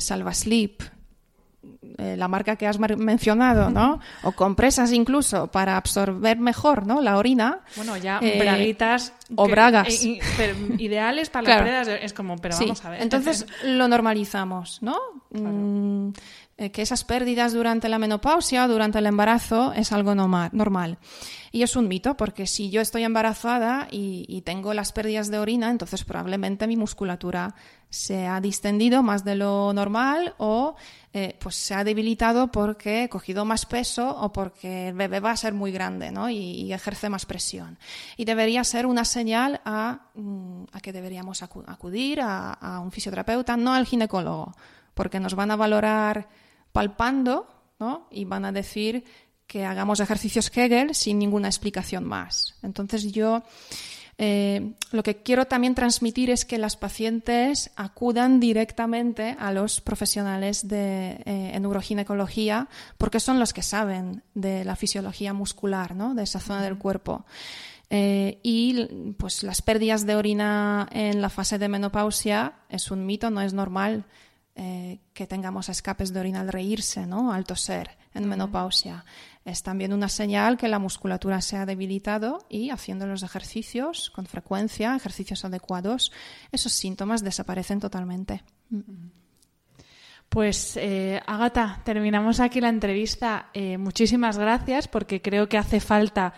B: eh, la marca que has mencionado, ¿no? O compresas incluso para absorber mejor, ¿no? La orina.
A: Bueno, ya eh, braguitas
B: o bragas
A: eh, ideales para las pérdidas es como, pero vamos a ver.
B: Entonces lo normalizamos, ¿no? Mm, que esas pérdidas durante la menopausia o durante el embarazo es algo normal. Y es un mito, porque si yo estoy embarazada y, tengo las pérdidas de orina, entonces probablemente mi musculatura se ha distendido más de lo normal o eh, pues se ha debilitado porque he cogido más peso o porque el bebé va a ser muy grande ¿no? y, ejerce más presión. Y debería ser una señal a, mm, que deberíamos acudir a, un fisioterapeuta, no al ginecólogo, porque nos van a valorar palpando ¿no? y van a decir que hagamos ejercicios Kegel sin ninguna explicación más. Entonces yo eh, lo que quiero también transmitir es que las pacientes acudan directamente a los profesionales de eh, neuroginecología porque son los que saben de la fisiología muscular ¿no? de esa zona del cuerpo. Eh, y pues las pérdidas de orina en la fase de menopausia es un mito, no es normal que tengamos escapes de orina al reírse, ¿no? al toser en menopausia es también una señal que la musculatura se ha debilitado y haciendo los ejercicios con frecuencia, ejercicios adecuados, esos síntomas desaparecen totalmente.
A: Pues eh, Agata, terminamos aquí la entrevista. Eh, muchísimas gracias porque creo que hace falta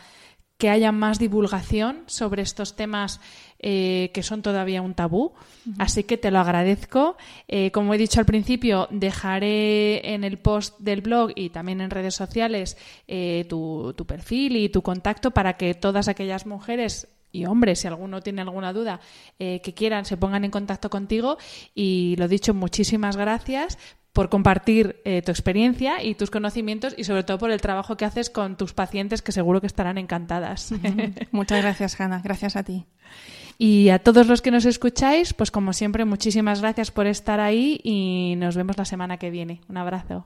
A: que haya más divulgación sobre estos temas eh, que son todavía un tabú. Así que te lo agradezco. Eh, como he dicho al principio, dejaré en el post del blog y también en redes sociales eh, tu, tu perfil y tu contacto para que todas aquellas mujeres y hombres, si alguno tiene alguna duda, que quieran, se pongan en contacto contigo. Y lo dicho, muchísimas gracias por compartir eh, tu experiencia y tus conocimientos y sobre todo por el trabajo que haces con tus pacientes que seguro que estarán encantadas.
B: Muchas gracias, Hanna. Gracias a ti.
A: Y a todos los que nos escucháis, pues como siempre, muchísimas gracias por estar ahí y nos vemos la semana que viene. Un abrazo.